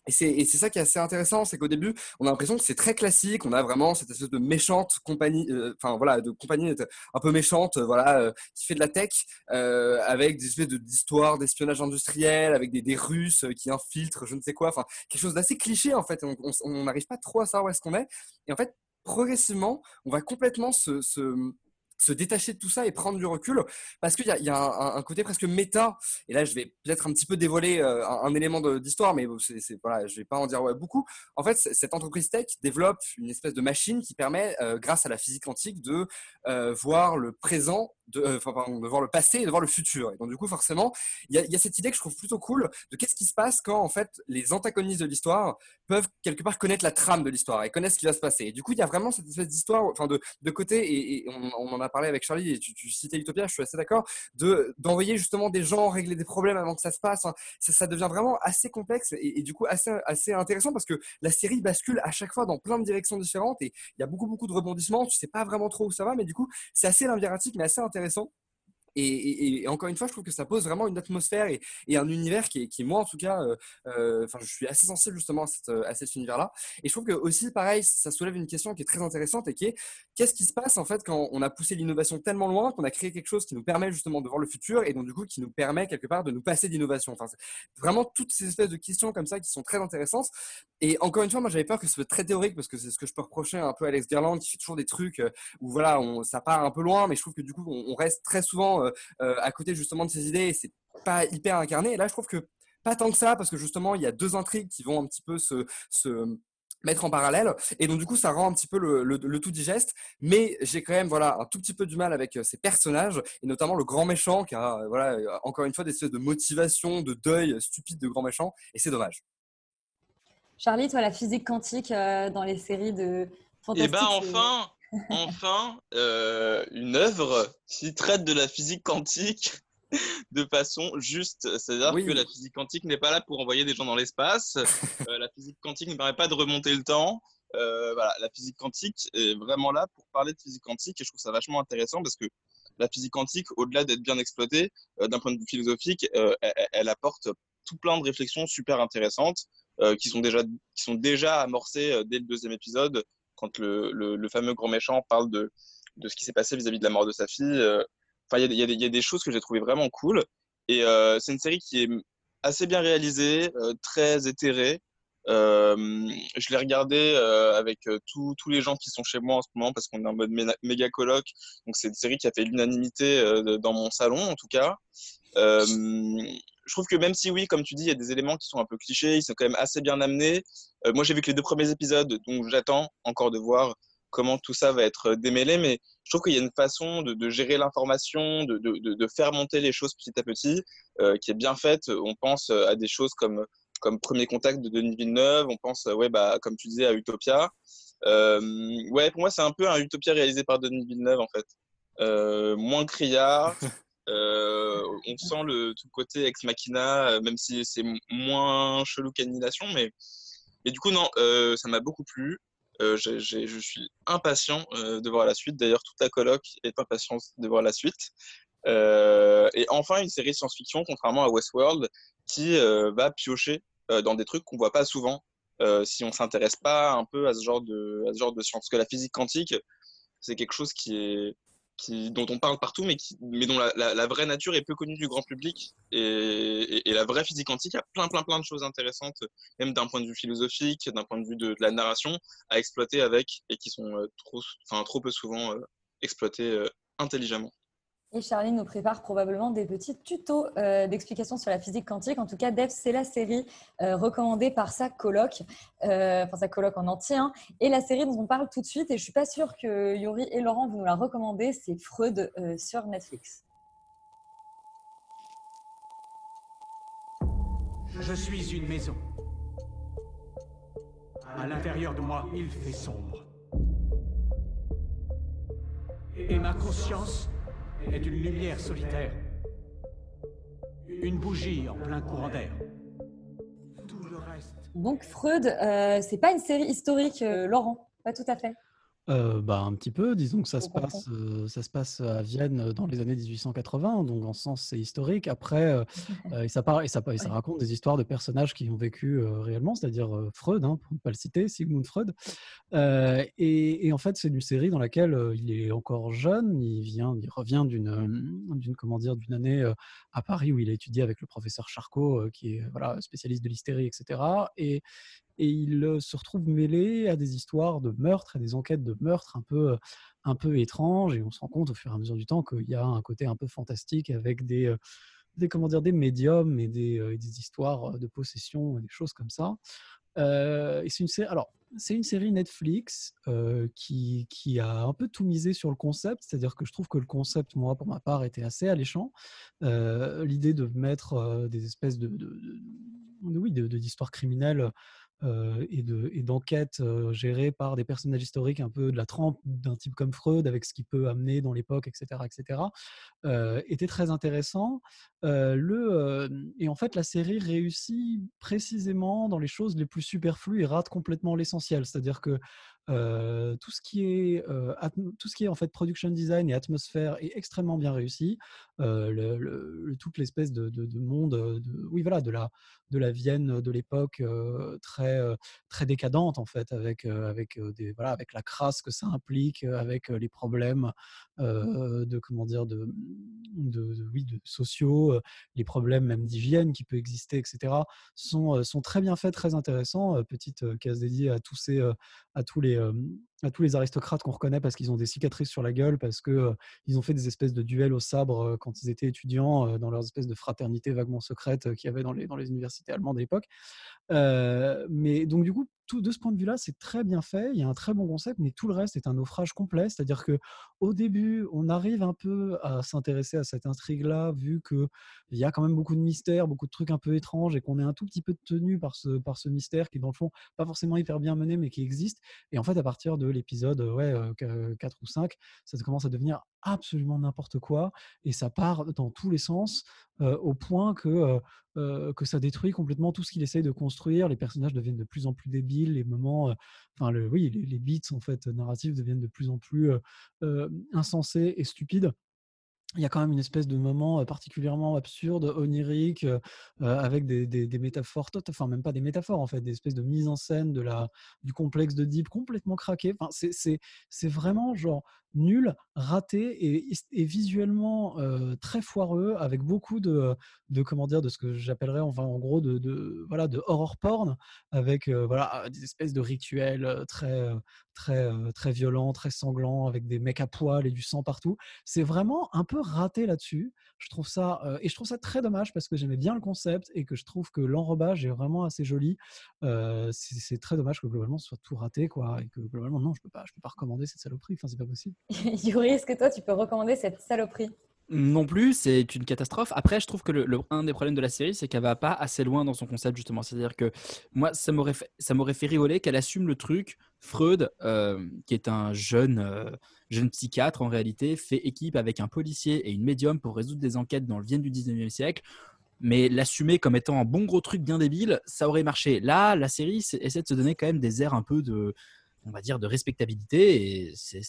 [SPEAKER 12] Et c'est, ça qui est assez intéressant, c'est qu'au début, on a l'impression que c'est très classique. On a vraiment cette espèce de méchante compagnie, euh, enfin voilà, de compagnie un peu méchante, euh, voilà, euh, qui fait de la tech, euh, avec des espèces de, d'histoires d'espionnage industriel, avec des, des Russes qui infiltrent, je ne sais quoi, enfin quelque chose d'assez cliché en fait. On n'arrive pas trop à savoir où est-ce qu'on est. Et en fait, progressivement, on va complètement se, se se détacher de tout ça et prendre du recul parce qu'il y a, y a un, côté presque méta. Et là je vais peut-être un petit peu dévoiler euh, un, élément d'histoire mais c'est, c'est- voilà je vais pas en dire beaucoup. En fait cette entreprise tech développe une espèce de machine qui permet euh, grâce à la physique quantique de euh, voir le présent de, enfin, de voir le passé et de voir le futur. Et donc du coup forcément il y a, cette idée que je trouve plutôt cool de qu'est-ce qui se passe quand en fait les antagonistes de l'histoire peuvent quelque part connaître la trame de l'histoire et connaissent ce qui va se passer. Et du coup il y a vraiment cette espèce d'histoire enfin de, de côté et, on en a parlé avec Charlie et tu, citais Utopia je suis assez d'accord de d'envoyer justement des gens régler des problèmes avant que ça se passe. Ça, devient vraiment assez complexe et, du coup assez assez intéressant parce que la série bascule à chaque fois dans plein de directions différentes et il y a beaucoup beaucoup de rebondissements. Tu sais pas vraiment trop où ça va mais du coup c'est assez labyrinthique mais assez intéressant et, encore une fois, je trouve que ça pose vraiment une atmosphère et, un univers qui qui moi en tout cas, euh, euh, je suis assez sensible justement à, cette, à cet univers-là. Et je trouve que aussi, pareil, ça soulève une question qui est très intéressante et qui est qu'est-ce qui se passe en fait quand on a poussé l'innovation tellement loin qu'on a créé quelque chose qui nous permet justement de voir le futur et donc du coup qui nous permet quelque part de nous passer d'innovation. Enfin, vraiment toutes ces espèces de questions comme ça qui sont très intéressantes. Et encore une fois, moi j'avais peur que ce soit très théorique parce que c'est ce que je peux reprocher un peu à Alex Garland qui fait toujours des trucs euh, où voilà, on, ça part un peu loin, mais je trouve que du coup on reste très souvent euh, euh, à côté justement de ces idées et c'est pas hyper incarné. Et là, je trouve que pas tant que ça, parce que justement, il y a deux intrigues qui vont un petit peu se, se mettre en parallèle. Et donc, du coup, ça rend un petit peu le, le- le tout digeste. Mais j'ai quand même voilà, un tout petit peu du mal avec euh, ces personnages, et notamment le grand méchant, qui a, voilà, encore une fois, des espèces de motivation, de deuil stupide de grand méchant. Et c'est dommage.
[SPEAKER 1] Charlie, toi, la physique quantique euh, dans les séries de
[SPEAKER 3] Et
[SPEAKER 1] fantastique.
[SPEAKER 3] ben enfin, enfin, euh, une œuvre qui traite de la physique quantique de façon juste. C'est-à-dire
[SPEAKER 12] Oui.
[SPEAKER 3] que la physique quantique n'est pas là pour envoyer des gens dans l'espace. Euh, la physique quantique ne permet pas de remonter le temps. Euh, voilà, la physique quantique est vraiment là pour parler de physique quantique et je trouve ça vachement intéressant parce que la physique quantique, au-delà d'être bien exploitée d'un point de vue philosophique, elle, elle apporte tout plein de réflexions super intéressantes qui sont déjà qui sont déjà amorcées dès le deuxième épisode quand le, le, fameux grand méchant parle de, de ce qui s'est passé vis-à-vis de la mort de sa fille. euh. Enfin, il y y a des choses que j'ai trouvées vraiment cool. Et euh, c'est une série qui est assez bien réalisée, euh, très éthérée. Euh, je l'ai regardé euh, avec euh, tous les gens qui sont chez moi en ce moment parce qu'on est en mode méga coloc. Donc c'est une série qui a fait l'unanimité dans mon salon en tout cas. Je trouve que même si oui, comme tu dis, il y a des éléments qui sont un peu clichés, ils sont quand même assez bien amenés. Moi, j'ai vu que les deux premiers épisodes, donc j'attends encore de voir comment tout ça va être démêlé, mais je trouve qu'il y a une façon de, gérer l'information, de, faire monter les choses petit à petit, qui est bien faite. On pense à des choses comme, comme Premier Contact de Denis Villeneuve, on pense, ouais, bah, comme tu disais, à Utopia. Euh, ouais, pour moi, c'est un peu un Utopia réalisé par Denis Villeneuve, en fait. Euh, moins criard, euh, on sent le tout le côté ex machina, euh, même si c'est moins chelou qu'Annihilation, mais, mais du coup, non, euh, ça m'a beaucoup plu. Euh, je suis impatient euh, de voir la suite. D'ailleurs, toute la coloc est impatiente de voir la suite. Euh, et enfin, une série science-fiction, contrairement à Westworld, qui euh, va piocher euh, dans des trucs qu'on voit pas souvent euh, si on s'intéresse pas un peu à ce genre de, à ce genre de science. Parce que la physique quantique, c'est quelque chose qui est, dont on parle partout, mais, qui, mais dont la, vraie nature est peu connue du grand public. Et, et- la vraie physique quantique a plein, plein, plein de choses intéressantes, même d'un point de vue philosophique, d'un point de vue de, de la narration, à exploiter avec, et qui sont euh, trop, trop peu souvent euh, exploitées euh, intelligemment.
[SPEAKER 1] Et Charlie nous prépare probablement des petits tutos euh, d'explication sur la physique quantique. En tout cas, Dev, c'est la série euh, recommandée par sa coloc, euh, enfin sa coloc en entier. hein. Et la série dont on parle tout de suite, et je suis pas sûre que Yuri et Laurent vous nous la recommander, c'est Freud euh, sur Netflix.
[SPEAKER 17] Je suis une maison. À l'intérieur de moi, il fait sombre. Et ma conscience est une lumière solitaire. Une bougie en plein courant d'air. Tout le reste.
[SPEAKER 1] Donc Freud, euh, c'est pas une série historique, euh, Laurent, pas tout à fait.
[SPEAKER 8] Euh, bah, un petit peu, disons que ça se, passe, euh, ça se passe à Vienne dans les années 1880, donc en ce sens c'est historique. Après, euh, et, ça part, et, ça, et ça raconte des histoires de personnages qui ont vécu réellement, c'est-à-dire Freud, hein, pour ne pas le citer, Sigmund Freud. Et, et en fait, c'est une série dans laquelle il est encore jeune, il, vient, il revient d'une, d'une, comment dire, d'une année à Paris où il a étudié avec le professeur Charcot, qui est voilà, spécialiste de l'hystérie, etc. Et, et il se retrouve mêlé à des histoires de meurtres, à des enquêtes de meurtres un peu, un peu étranges, et on se rend compte au fur et à mesure du temps qu'il y a un côté un peu fantastique avec des, des, comment dire, des médiums et des, des histoires de possession, et des choses comme ça. C'est une série, alors, c'est une série Netflix qui, qui a un peu tout misé sur le concept, c'est-à-dire que je trouve que le concept, moi, pour ma part, était assez alléchant. L'idée de mettre des espèces de, de, de- d'histoires criminelles et de- et d'enquêtes euh, gérées par des personnages historiques un peu de la trempe d'un type comme Freud, avec ce qu'il peut amener dans l'époque, etc., etc., euh, était très intéressant. Euh, le, euh, et en fait, la série réussit précisément dans les choses les plus superflues et rate complètement l'essentiel. C'est-à-dire que euh, tout ce qui est euh, tout ce qui est en fait production design et atmosphère est extrêmement bien réussi. Euh, toute l'espèce de, de- de monde, euh, de, oui voilà, de la de la Vienne de l'époque euh, très très décadente en fait, avec avec des voilà avec la crasse que ça implique, avec les problèmes de comment dire de, oui sociaux, les problèmes même d'hygiène qui peut exister, etc. sont sont très bien faits, très intéressants. Petite case dédiée à tous ces à tous les à tous les aristocrates qu'on reconnaît parce qu'ils ont des cicatrices sur la gueule, parce que ils ont fait des espèces de duels au sabre quand ils étaient étudiants euh, dans leurs espèces de fraternité vaguement secrètes euh, qu'il y avait dans les, dans les universités allemandes à l'époque. Euh, mais donc du coup, de ce point de vue-là, c'est très bien fait. Il y a un très bon concept, mais tout le reste est un naufrage complet. C'est-à-dire que au début, on arrive un peu à s'intéresser à cette intrigue-là, vu qu'il y a quand même beaucoup de mystères, beaucoup de trucs un peu étranges, et qu'on est un tout petit peu tenu par ce, par ce mystère qui, dans le fond, pas forcément hyper bien mené, mais qui existe. Et en fait, à partir de l'épisode euh, ouais, euh, qu- 4 ou 5, ça commence à devenir absolument n'importe quoi, et ça part dans tous les sens, euh, au point que, euh, euh, que ça détruit complètement tout ce qu'il essaye de construire. Les personnages deviennent de plus en plus débiles, les moments, euh, enfin, oui, les, les beats en fait narratifs deviennent de plus en plus euh, insensés et stupides. Il y a quand même une espèce de moment particulièrement absurde, onirique, avec des, métaphores, tot- enfin même pas des métaphores en fait, des espèces de mise en scène de la, du complexe de Deep complètement craqué. Enfin, c'est- vraiment genre nul, raté et, visuellement très foireux, avec beaucoup de, de comment dire, de ce que j'appellerais enfin en gros de, de voilà de horror porn, avec voilà des espèces de rituels très très très violents, très sanglants, avec des mecs à poil et du sang partout. C'est vraiment un peu raté là-dessus. Je trouve ça et je trouve ça très dommage parce que j'aimais bien le concept et que je trouve que l'enrobage est vraiment assez joli. C'est c'est très dommage que globalement ce soit tout raté quoi et que globalement non je peux pas je peux pas recommander cette saloperie. Enfin c'est pas possible.
[SPEAKER 1] Yuri, est-ce que toi, tu peux recommander cette saloperie?
[SPEAKER 10] Non plus, c'est une catastrophe. Après, je trouve que le, un des problèmes de la série, c'est qu'elle va pas assez loin dans son concept justement. C'est-à-dire que moi, ça m'aurait fait, fait rigoler qu'elle assume le truc. Freud, euh, qui est un jeune, euh, jeune psychiatre en réalité, fait équipe avec un policier et une médium pour résoudre des enquêtes dans le Vienne du 19e siècle. Mais l'assumer comme étant un bon gros truc bien débile, ça aurait marché. Là, la série essaie de se donner quand même des airs un peu de, on va dire, de respectabilité. Et c'est-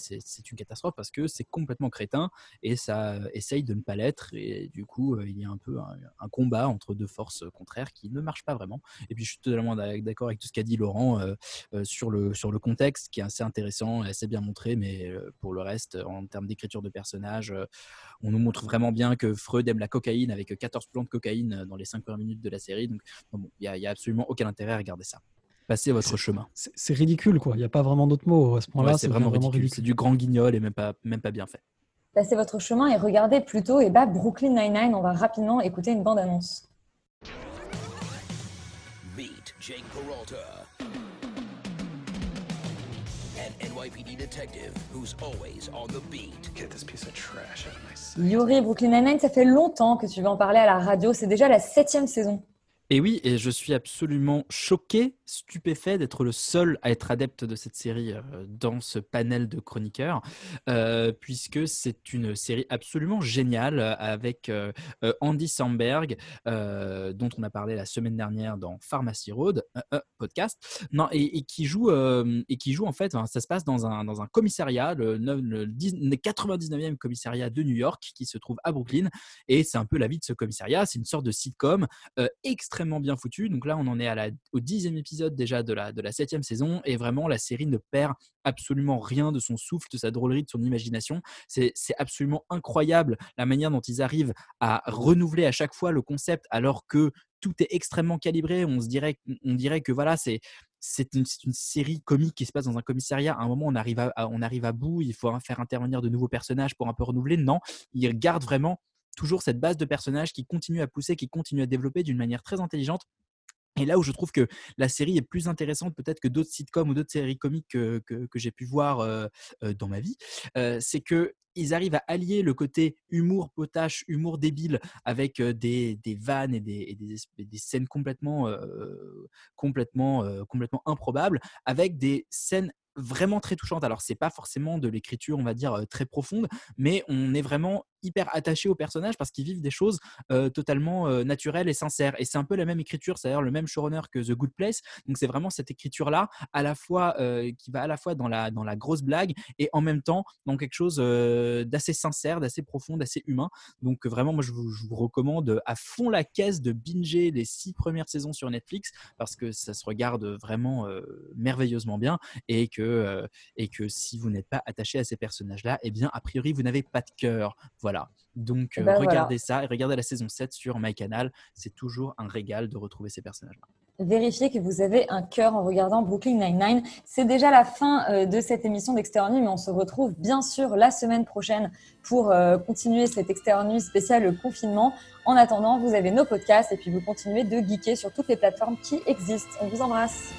[SPEAKER 10] une catastrophe parce que c'est complètement crétin et ça essaye de ne pas l'être. Et du coup, euh, il y a un peu un, combat entre deux forces contraires qui ne marche pas vraiment. Et puis, je suis totalement d'ac- d'accord avec tout ce qu'a dit Laurent euh, euh, sur, le, sur le contexte qui est assez intéressant et assez bien montré. Mais euh, pour le reste, en termes d'écriture de personnages, euh, on nous montre vraiment bien que Freud aime la cocaïne avec 14 plans de cocaïne dans les 5 premières minutes de la série. Donc, bon, il n'y a, il y a absolument aucun intérêt à regarder ça. Passez votre chemin.
[SPEAKER 8] C'est c'est ridicule quoi. Il n'y a pas vraiment d'autres mots à ce point-là.
[SPEAKER 10] Ouais, c'est vraiment ridicule. C'est du grand guignol et même pas, même pas bien fait.
[SPEAKER 1] Passez votre chemin et regardez plutôt et bah, Brooklyn Nine-Nine. On va rapidement écouter une bande-annonce.
[SPEAKER 18] Meet Jake Peralta, an NYPD detective who's always on the beat. Get this piece of trash out of my sight.
[SPEAKER 1] Yuri, Brooklyn Nine-Nine, ça fait longtemps que tu veux en parler à la radio. C'est déjà la septième saison.
[SPEAKER 10] Et oui, et je suis absolument choqué, stupéfait d'être le seul à être adepte de cette série euh, dans ce panel de chroniqueurs, euh, puisque c'est une série absolument géniale euh, avec Andy Samberg, dont on a parlé la semaine dernière dans Pharmacy Road podcast, non, et, qui joue et qui joue en fait, ça se passe dans un dans un commissariat, le, neuf- le 10 le 99e commissariat de New York, qui se trouve à Brooklyn, et c'est un peu la vie de ce commissariat. C'est une sorte de sitcom extrêmement bien foutu. Donc là, on en est à la, au dixième épisode déjà de la, de la septième saison. Et vraiment, la série ne perd absolument rien de son souffle, de sa drôlerie, de son imagination. C'est absolument incroyable la manière dont ils arrivent à renouveler à chaque fois le concept alors que tout est extrêmement calibré. On, se dirait, on dirait que voilà, c'est c'est une, une série comique qui se passe dans un commissariat. À un moment, on arrive à, à- on arrive à bout, il faut faire intervenir de nouveaux personnages pour un peu renouveler. Non, ils gardent vraiment toujours cette base de personnages qui continue à pousser, qui continue à développer d'une manière très intelligente. Et là où je trouve que la série est plus intéressante peut-être que d'autres sitcoms ou d'autres séries comiques que, que, j'ai pu voir euh, euh, dans ma vie, euh, c'est que ils arrivent à allier le côté humour potache, humour débile, avec des, des vannes et des, des, scènes complètement, complètement, complètement improbables, avec des scènes vraiment très touchantes. Alors, c'est pas forcément de l'écriture, on va dire, très profonde, mais on est vraiment hyper attaché aux personnages parce qu'ils vivent des choses totalement naturelles et sincères. Et c'est un peu la même écriture, c'est-à-dire le même showrunner que The Good Place. Donc, c'est vraiment cette écriture-là, à la fois qui va à la fois dans la, dans la grosse blague et en même temps dans quelque chose d'assez sincère, d'assez profond, d'assez humain. Donc, vraiment, moi, je vous, je vous recommande à fond la caisse de binger les six premières saisons sur Netflix parce que ça se regarde vraiment merveilleusement bien et que, et que si vous n'êtes pas attaché à ces personnages-là, eh bien, a priori, vous n'avez pas de cœur. Voilà. Donc,
[SPEAKER 1] Eh ben, voilà.
[SPEAKER 10] regardez ça et regardez la saison 7 sur MyCanal. C'est toujours un régal de retrouver ces personnages-là.
[SPEAKER 1] Vérifiez que vous avez un cœur en regardant Brooklyn Nine-Nine. C'est déjà la fin de cette émission d'Externe mais on se retrouve bien sûr la semaine prochaine pour continuer cette Externe spéciale confinement. En attendant, vous avez nos podcasts et puis vous continuez de geeker sur toutes les plateformes qui existent. On vous embrasse.